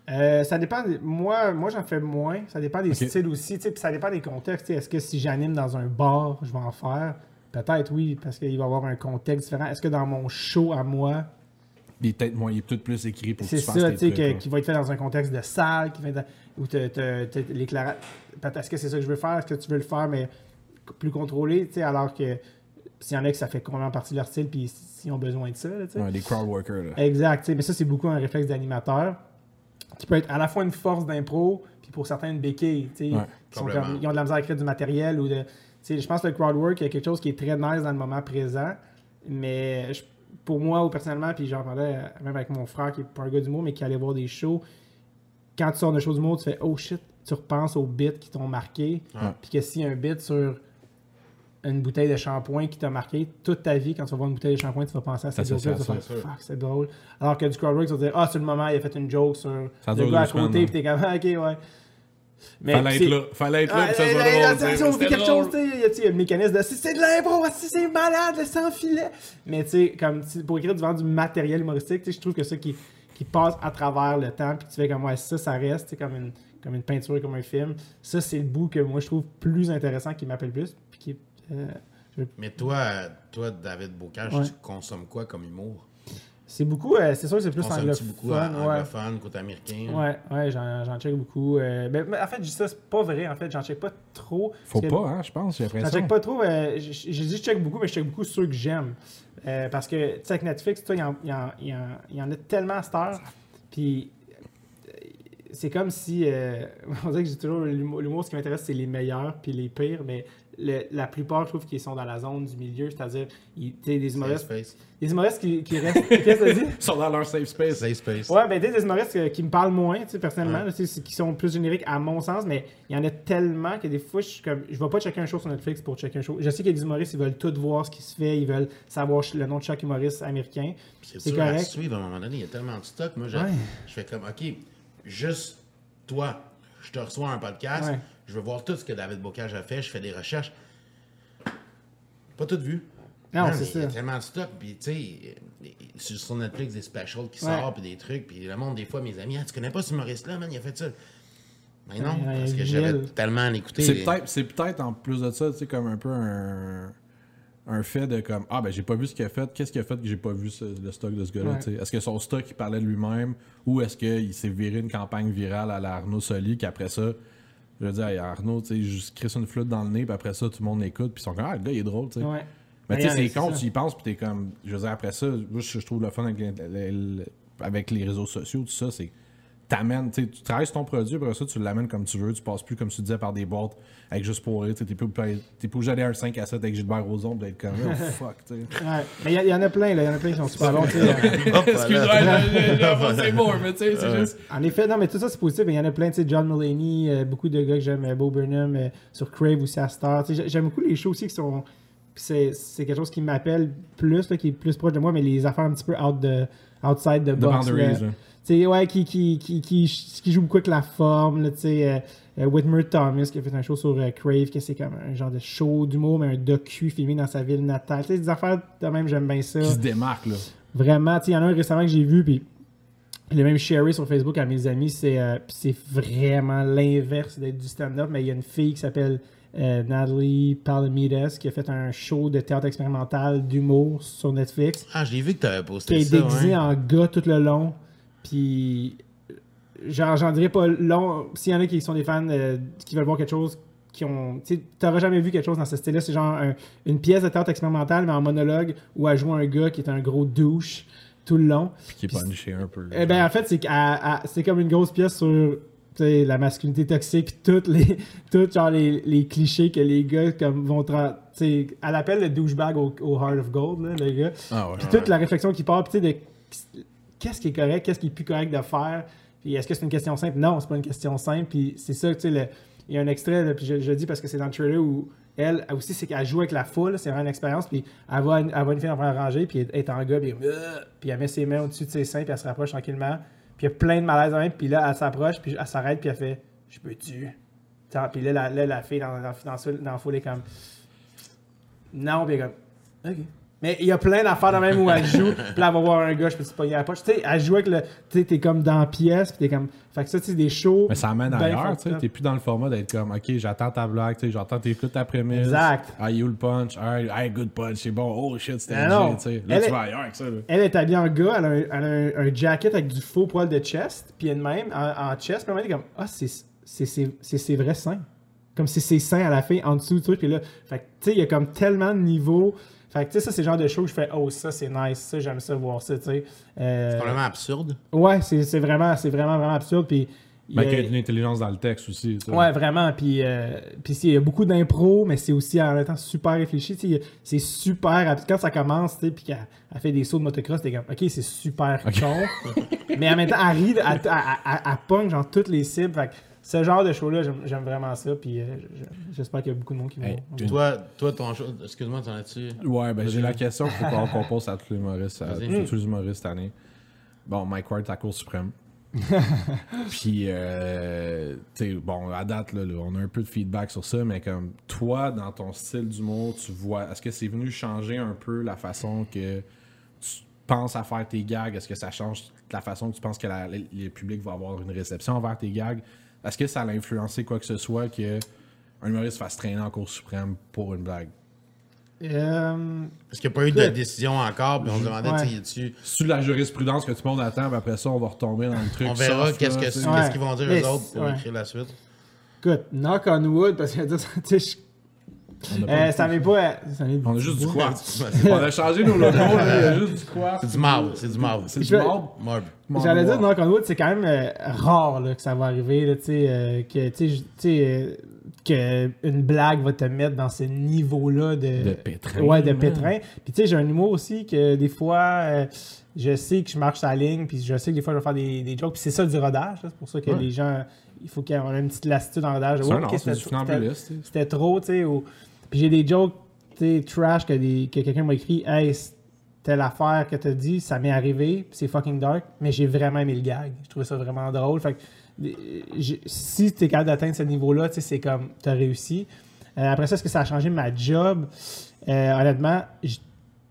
Euh, ça dépend. Moi, moi j'en fais moins. Ça dépend des styles aussi. tu sais, Puis ça dépend des contextes. Est-ce que si j'anime dans un bar, je vais en faire? Peut-être oui, parce qu'il va y avoir un contexte différent. Est-ce que dans mon show à moi, Il est peut-être moins, il est peut-être plus écrit pour que c'est tu fasses ça, tes tu sais, qui va être fait dans un contexte de salle, qui va être où l'éclairage. Est-ce que c'est ça que je veux faire? Est-ce que tu veux le faire, mais plus contrôlé, tu sais, alors que s'il y en a que ça fait complètement partie de leur style, puis s'ils ont besoin de ça, là, tu sais. Ouais, des crowd workers. Là. Exact, tu sais, mais ça, c'est beaucoup un réflexe d'animateur qui peut être à la fois une force d'impro, puis pour certains, une béquille, tu sais, Ouais, qui sont complètement. comme, ils ont de la misère à créer du matériel ou de... tu sais, je pense que le crowd work, il y a quelque chose qui est très nice dans le moment présent, mais je- pour moi, ou personnellement, puis j'en parlais euh, même avec mon frère, qui est pas un gars d'humour, mais qui allait voir des shows, quand tu sors de shows d'humour, tu fais « Oh shit », tu repenses aux bits qui t'ont marqué, Ouais. puis que s'il y a un bit sur une bouteille de shampoing qui t'a marqué toute ta vie, quand tu vas voir une bouteille de shampoing, tu vas penser à cette joke-là, tu vas faire Fuck, c'est drôle. Alors que du crowdwork, tu vas dire Ah, sur le moment, il a fait une joke sur Ça le gars à côté, hein. puis t'es comme Ah, Ok, ouais. Mais Fallait être là. Fallait être là, Ah, puis ça soit drôle. on fait quelque drôle. chose, tu sais, le mécanisme de c'est c'est de l'impro, si c'est malade, le sans filet. Mais tu sais, comme pour écrire devant du matériel humoristique, tu sais, je trouve que ça qui, qui passe à travers le temps, puis tu fais comme ouais, ça, ça reste, comme une, comme une peinture, comme un film. Ça, c'est le bout que moi je trouve plus intéressant, qui m'appelle plus, puis qui euh, Mais toi, toi, David Bocage, Ouais. tu consommes quoi comme humour? C'est beaucoup, euh, c'est sûr que c'est plus anglophone. beaucoup ouais. anglophone, côté américain? Ouais, ouais, j'en, j'en check beaucoup. euh, ben, mais en fait, je dis ça, c'est pas vrai. En fait, j'en check pas trop. Faut que- pas, hein, je pense, j'ai J'en check pas trop. euh, J'ai dit je check beaucoup, mais je check beaucoup ceux que j'aime. Euh, parce que, tu sais, avec Netflix, toi, il y, en- il y en- il y en- il y en a tellement à cette heure. Puis, c'est comme si. euh, on dirait que j'ai toujours l'humour, l'humour, ce qui m'intéresse, c'est les meilleurs puis les pires, mais le- la plupart, je trouve qu'ils sont dans la zone du milieu, c'est-à-dire, ils- tu sais, des Safe humoristes, space. des humoristes qui, qui restent. Qu'est-ce que dit? Ils sont dans leur safe space. Safe space. Ouais, ben, tu sais, des humoristes euh, qui me parlent moins, tu sais, personnellement, Ouais. là, qui sont plus génériques à mon sens, mais il y en a tellement que des fois, je suis comme, je vais pas checker un show sur Netflix pour checker un show. Je sais qu'il y a des humoristes, ils veulent tout voir ce qui se fait, ils veulent savoir le nom de chaque humoriste américain. C'est à correct. suivre à un moment donné. Il y a tellement de stock. Moi, je, Ouais. je fais comme, OK, juste toi, je te reçois un podcast, Ouais. Je veux voir tout ce que David Bocage a fait, je fais des recherches. Pas tout vu. Non, c'est Il y a ça. tellement de stock, puis tu sais, sur Netflix, des specials qui Ouais. sortent, puis des trucs, puis le monde, des fois, mes amis, ah, tu connais pas ce humoriste-là, man, il a fait ça. Mais non, Ouais, parce que j'avais tellement à l'écouter. C'est peut-être, en plus de ça, tu sais, comme un peu un, un fait de comme ah ben j'ai pas vu ce qu'il a fait, qu'est-ce qu'il a fait que j'ai pas vu ce- le stock de ce gars-là, Ouais. Est-ce que son stock il parlait de lui-même? Ou est-ce qu'il s'est viré une campagne virale à la Arnaud Soli qu'après ça, je veux dire, hey, Arnaud, tu sais, juste crisse une flûte dans le nez, puis après ça, tout le monde l'écoute, puis ils sont comme ah le gars il est drôle, tu sais. Ouais. Mais tu sais, c'est con, ça. tu y penses, puis t'es comme. Je veux dire, après ça, moi, je je trouve le fun avec, les- les- les- avec les réseaux sociaux, tout ça, c'est. T'amènes, tu sais, tu travailles sur ton produit, après ça, tu l'amènes comme tu veux, tu passes plus, comme tu disais, par des boîtes avec juste pour rire, tu sais, t'es plus, t'es plus obligé d'aller à un 5 à 7 avec Gilbert Rozon, d'être comme, oh fuck, tu sais. Ouais. Mais il y, en a plein, là. Il y en a plein qui sont super bons, tu sais. Excuse-moi, c'est bon, mais tu sais, c'est juste. En effet, non, mais tout ça, c'est positif. mais Il y en a plein, tu sais, John Mulaney, euh, beaucoup de gars que j'aime, euh, Bo Burnham, euh, sur Crave aussi à Star. Tu sais, j'ai- J'aime beaucoup les shows aussi qui sont. C'est c'est quelque chose qui m'appelle plus, là, qui est plus proche de moi, mais les affaires un petit peu out de, outside de The box. boundaries, là. Tu sais, ouais, qui, qui, qui, qui, qui joue beaucoup avec la forme, là, tu sais. euh, euh, Whitmer Thomas qui a fait un show sur euh, Crave, que c'est comme un genre de show d'humour, mais un docu filmé dans sa ville natale. Tu sais, des affaires de même, j'aime bien ça. Qui se démarque, là. Vraiment, tu sais, il y en a un récemment que j'ai vu, puis je l'ai même sharé sur Facebook à mes amis. C'est euh, vraiment l'inverse d'être du stand-up, mais il y a une fille qui s'appelle euh, Natalie Palamides qui a fait un show de théâtre expérimental d'humour sur Netflix, Ah, j'ai vu que t'avais qui posté est ça. déguisé ouais. en gars tout le long. Puis, genre, j'en dirais pas long. S'il y en a qui sont des fans euh, qui veulent voir quelque chose qui ont. Tu sais, t'auras jamais vu quelque chose dans ce style-là. C'est genre un- une pièce de théâtre expérimental, mais en monologue, où elle joue un gars qui est un gros douche tout le long. Puis qui est punché un peu. Eh ben, en fait, c'est comme une grosse pièce sur la masculinité toxique, toutes les, toutes, genre, les, les clichés que les gars comme, vont. Elle appelle le douchebag au, au Heart of Gold, là, le gars. Ah ouais. Puis toute la réflexion qui part, puis tu sais, de qu'est-ce qui est correct, qu'est-ce qui est plus correct de faire. Puis est-ce que c'est une question simple? Non, c'est pas une question simple. Puis c'est ça, tu sais, il y a un extrait, puis je, je le dis parce que c'est dans le trailer où elle, elle aussi, c'est qu'elle joue avec la foule, c'est vraiment une expérience. Puis elle va, elle va une fille en première rangée, puis elle est en gars, puis, euh, puis elle met ses mains au-dessus de ses seins, puis elle se rapproche tranquillement. Puis il y a plein de malaise en même, puis là, elle s'approche, puis elle s'arrête, puis elle fait Je peux-tu? Puis là, la, la fille dans, dans, dans, la foule est comme Non, puis comme OK. Mais il y a plein d'affaires de même où elle joue. Puis là, elle va voir un gars, je peux te pogner la poche. Tu sais, elle joue avec le. Tu sais, t'es comme dans la pièce. Puis t'es comme. Fait que ça, tu sais, des shows. Mais ça amène ailleurs, tu sais. T'es plus dans le format d'être comme, ok, j'attends ta blague, tu sais, j'attends t'écoutes ta prémisse. Exact. Ah, you le punch. Alright, hey, good punch, c'est bon. Oh shit, c'était legit, tu sais. Là, Elle tu est- vas ailleurs avec ça, là. Elle est habillée en gars, elle a un, elle a un- un jacket avec du faux poil de chest, puis elle-même en, en chest, puis elle est comme Ah, c'est c'est- c'est- c'est ses vrais seins. Comme si c'est seins à la fin, en dessous, du truc, puis là, fait que, tu sais, il y a comme tellement de niveaux. Fait que, tu sais, ça, c'est le genre de show que je fais Oh, ça, c'est nice, ça, j'aime ça, voir ça, tu sais. Euh, C'est complètement absurde. ouais, c'est c'est vraiment, c'est vraiment, vraiment absurde, puis. il y Mais a- qu'il y a une intelligence dans le texte aussi, tu sais. Ouais, vraiment. Puis, euh, puis il y a beaucoup d'impro, mais c'est aussi en même temps super réfléchi. C'est super. Quand ça commence, tu sais, puis qu'elle elle fait des sauts de motocross, t'es comme, ok, c'est super con. mais en même temps, elle rit, elle, elle, elle- elle pogne genre toutes les cibles. Fait ce genre de show-là, j'aime vraiment ça. Puis euh, je- j'espère qu'il y a beaucoup de monde qui Hey, vont. tu- Toi, toi, ton show. Excuse-moi, t'en as-tu? Ouais, ben j'ai la question qu'il faut qu'on qu'on pose à tous les humoristes, à tous les humoristes cette année. Bon, Mike Ward, ta Cour suprême. Puis, euh, tu sais, bon, à date, là, là, on a un peu de feedback sur ça, mais comme toi, dans ton style d'humour, tu vois, est-ce que c'est venu changer un peu la façon que tu penses à faire tes gags? Est-ce que ça change la façon que tu penses que la- le public va avoir une réception envers tes gags? Est-ce que ça a influencé quoi que ce soit que un humoriste fasse traîner en Cour suprême pour une blague? Euh, Est-ce qu'il n'y a pas eu de décision encore? Puis on se demandait, Ouais. tu a-tu- C'est de la jurisprudence que tout le monde attend, puis après ça, on va retomber dans le truc. On verra qu'est-ce tu qu'ils vont dire Mais eux autres pour ouais. écrire la suite. écoute, knock on wood, parce que tu sais, euh, de- ça m'est pas. ça On a juste du quoi. C'est On a changé nos logos, là, il y a juste du quoi. du marbre, c'est du marbre. C'est du. Marbre. J'allais dire, knock on wood, c'est quand même euh, rare là, que ça va arriver, là, tu sais, euh, que, euh, que une blague va te mettre dans ce niveau-là de... De pétrin, Ouais, de pétrin. Puis tu sais, j'ai un humour aussi que des fois, euh, je sais que je marche sa ligne, puis je sais que des fois, je vais faire des, des jokes, puis c'est ça du rodage, là, c'est pour ça que Ouais. les gens, il faut y ait une petite lassitude en rodage. C'est Oh, c'était- trop, tu sais. ou- Puis j'ai des jokes, tu sais, trash que, des- que quelqu'un m'a écrit Hey, telle affaire que t'as dit, ça m'est arrivé, c'est fucking dark, mais j'ai vraiment aimé le gag. Je trouvais ça vraiment drôle. Fait que euh, j'ai- si t'es capable d'atteindre ce niveau-là, c'est comme t'as réussi. Euh, après ça, est-ce que ça a changé ma job? Euh, Honnêtement,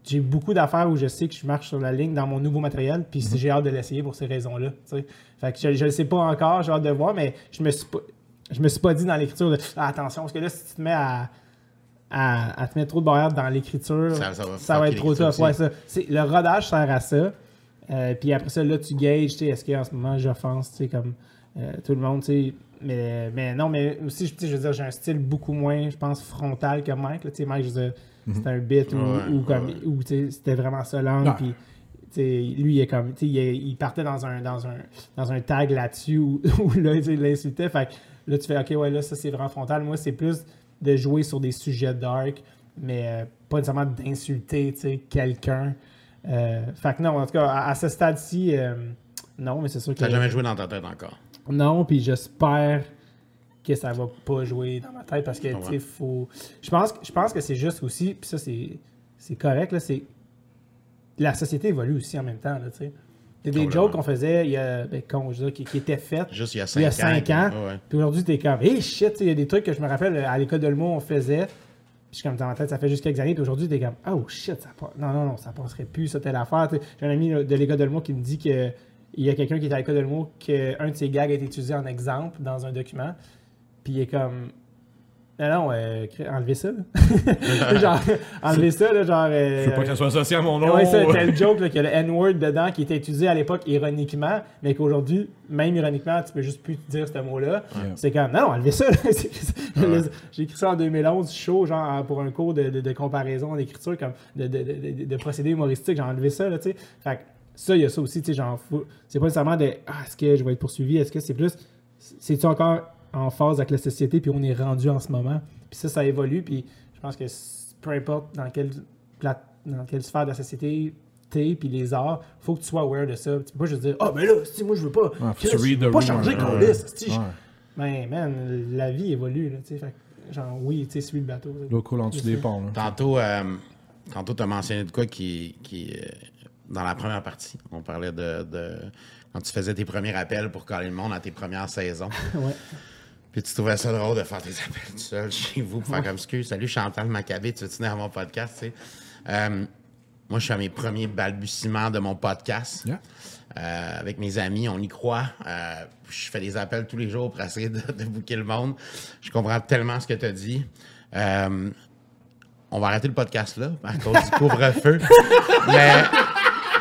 j'ai beaucoup d'affaires où je sais que je marche sur la ligne dans mon nouveau matériel, puis Mhm. j'ai hâte de l'essayer pour ces raisons-là. Fait que je ne le sais pas encore, j'ai hâte de voir, mais je me suis pas, je me suis pas dit dans l'écriture de Ah, attention, parce que là, si tu te mets à, à, à te mettre trop de barrières dans l'écriture, Ça- ça, ça va être trop tough. Ouais, ça. C'est- Le rodage sert à ça. Euh, puis après ça, là, tu gages, tu sais, est-ce qu'en ce moment, j'offense, tu sais, comme euh, tout le monde, tu sais. Mais, mais non, mais aussi, je veux dire, j'ai un style beaucoup moins, je pense, frontal que Mike. là. Tu sais, Mike, je veux dire, c'était un bit Ouais, comme, ouais. sais, c'était vraiment ça langue. Puis, tu sais, lui, il, est comme, tu sais, il, il partait dans un, dans un, dans un tag là-dessus où, où là, il l'insultait. Fait que là, tu fais, OK, ouais, là, ça, c'est vraiment frontal. Moi, c'est plus de jouer sur des sujets dark, mais euh, pas nécessairement d'insulter, quelqu'un. Euh, fait que non, en tout cas, à, à ce stade-ci, euh, non, mais c'est sûr que... T'as jamais joué dans ta tête encore? Non, puis j'espère que ça va pas jouer dans ma tête parce que, Je tu sais, faut... Je pense, je pense que c'est juste aussi, puis ça, c'est c'est correct, là, c'est... La société évolue aussi en même temps, là, tu sais. Il y a des jokes qu'on faisait, il y a, ben, con, je veux dire, qui, qui étaient faites Juste il y a il y 5 a ans. 5 ans. Ouais. Puis aujourd'hui, t'es comme, hey shit, il y a des trucs que je me rappelle à l'école de l'humour, on faisait. Puis je suis comme dans ma tête, ça fait juste quelques années. Puis aujourd'hui, t'es comme, oh shit, ça passe. Non, non, non, ça passerait plus, ça, telle affaire. J'ai un ami de l'école de l'humour qui me dit que il y a quelqu'un qui est à l'école de l'humour, qu'un de ses gags a été utilisé en exemple dans un document. Puis il est comme, non, non, euh, enlevez ça. là. genre, enlevez ça, là, genre. euh, Je veux pas que ça soit associé à mon nom. Ouais, ça, tel joke là, a le N-word dedans qui était utilisé à l'époque ironiquement, mais qu'aujourd'hui, même ironiquement, tu peux juste plus dire ce mot-là. Ouais. C'est comme, non, non, enlevez ça. Ouais. J'ai écrit ça en 2011, chaud, genre pour un cours de, de- de comparaison d'écriture, comme de, de, procédés humoristiques. J'ai enlevé ça, là, tu sais. Fait que ça, il y a ça aussi, tu sais, genre, c'est pas nécessairement de, ah, est-ce que je vais être poursuivi, est-ce que c'est plus, c'est-tu encore en phase avec la société, puis on est rendu en ce moment. Puis ça, ça évolue, puis je pense que peu importe dans quelle, dans quelle sphère de la société t'es, puis les arts, faut que tu sois aware de ça. Tu peux pas juste dire, ah, ben là, si moi, je veux pas. Que Chris, je veux pas changer qu'on Ouais. liste. Ben, man, la vie évolue, là, tu sais. Genre, oui, tu sais, suis le bateau. là. L'eau coule en dessous des ponts. là. Tantôt, euh, tantôt tu as mentionné de quoi qui, qui euh, dans la première partie, on parlait de, de- quand tu faisais tes premiers appels pour caler le monde à tes premières saisons. Ouais. Puis tu trouvais ça drôle de faire tes appels tout seul chez vous pour faire comme excuse. Salut Chantal Maccabé, tu veux tenir à mon podcast, tu sais? Euh, moi, je suis à mes premiers balbutiements de mon podcast. Yeah. Euh, avec mes amis, on y croit. Euh, je fais des appels tous les jours pour essayer de, de booker le monde. Je comprends tellement ce que tu as dit. Euh, on va arrêter le podcast là à cause du couvre-feu. mais,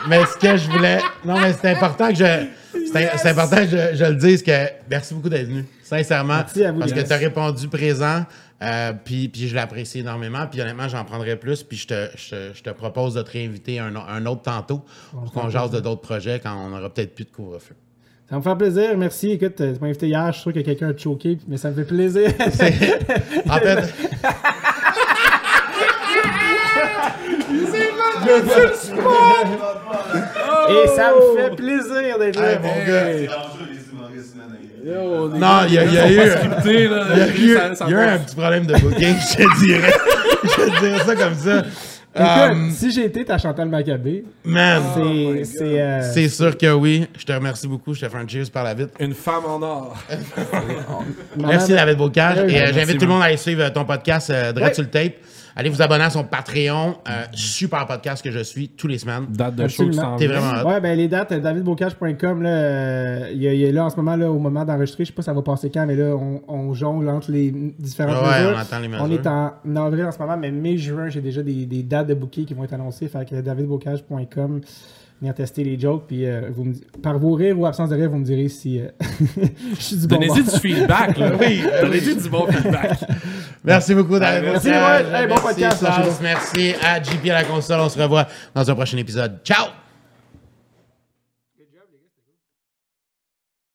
mais ce que je voulais. Non, mais c'est important que je. C'est c'est important que je, je le dise que merci beaucoup d'être venu. Sincèrement. Merci à vous, Parce que tu as répondu présent. euh, puis, puis je l'apprécie énormément. Puis honnêtement, j'en prendrai plus. Puis je te, je, te- je te propose de te réinviter un, un autre tantôt pour qu'on jase de d'autres projets quand on aura peut-être plus de couvre-feu. Ça me fait plaisir. Merci. Écoute, euh, tu m'as invité hier. Je suis sûr que quelqu'un a choqué, mais ça me fait plaisir. En fait, Et ça me fait plaisir d'être là. hey, mon gars. C'est dangereux, les humoristes, man. Non, il y a, il y a eu. Là. Y a eu, Ça- ça il y a eu va. un petit problème de booking, je te dirais. je te dirais ça comme ça. Écoute, Um, si j'ai été ta Chantal Maccabé, man, c'est. c'est, euh, c'est sûr que oui. Je te remercie beaucoup. Je te fais un cheers par la vite. Une femme en or. Merci, David Bocage. Et euh, j'invite tout le monde à aller suivre euh, ton podcast euh, Dread Ouais. sur le tape. Allez vous abonner à son Patreon. Euh, super podcast que je suis tous les semaines. Date de show Absolument. T'es vraiment hot. Ouais, ben les dates, euh, davidbocage.com, là, euh, il y a- il y a là en ce moment, là, au moment d'enregistrer, je sais pas ça va passer quand, mais là, on, on jongle entre les différentes Ouais, mesures. on attend les On mesures. est en avril en ce moment, mais mai-juin, j'ai déjà des, des dates de booking qui vont être annoncées. Fait que davidbocage.com, venir tester les jokes, puis euh, vous me par vos rires ou absence de rire, vous me direz si euh, je suis du bon Donnez-y du feedback, là. Oui, Donnez-y du bon feedback. Merci beaucoup, David merci, Bocage. ouais. Hey, bon Merci, podcast, lâchez-vous. Merci à JP à la console. On se revoit dans un prochain épisode. Ciao!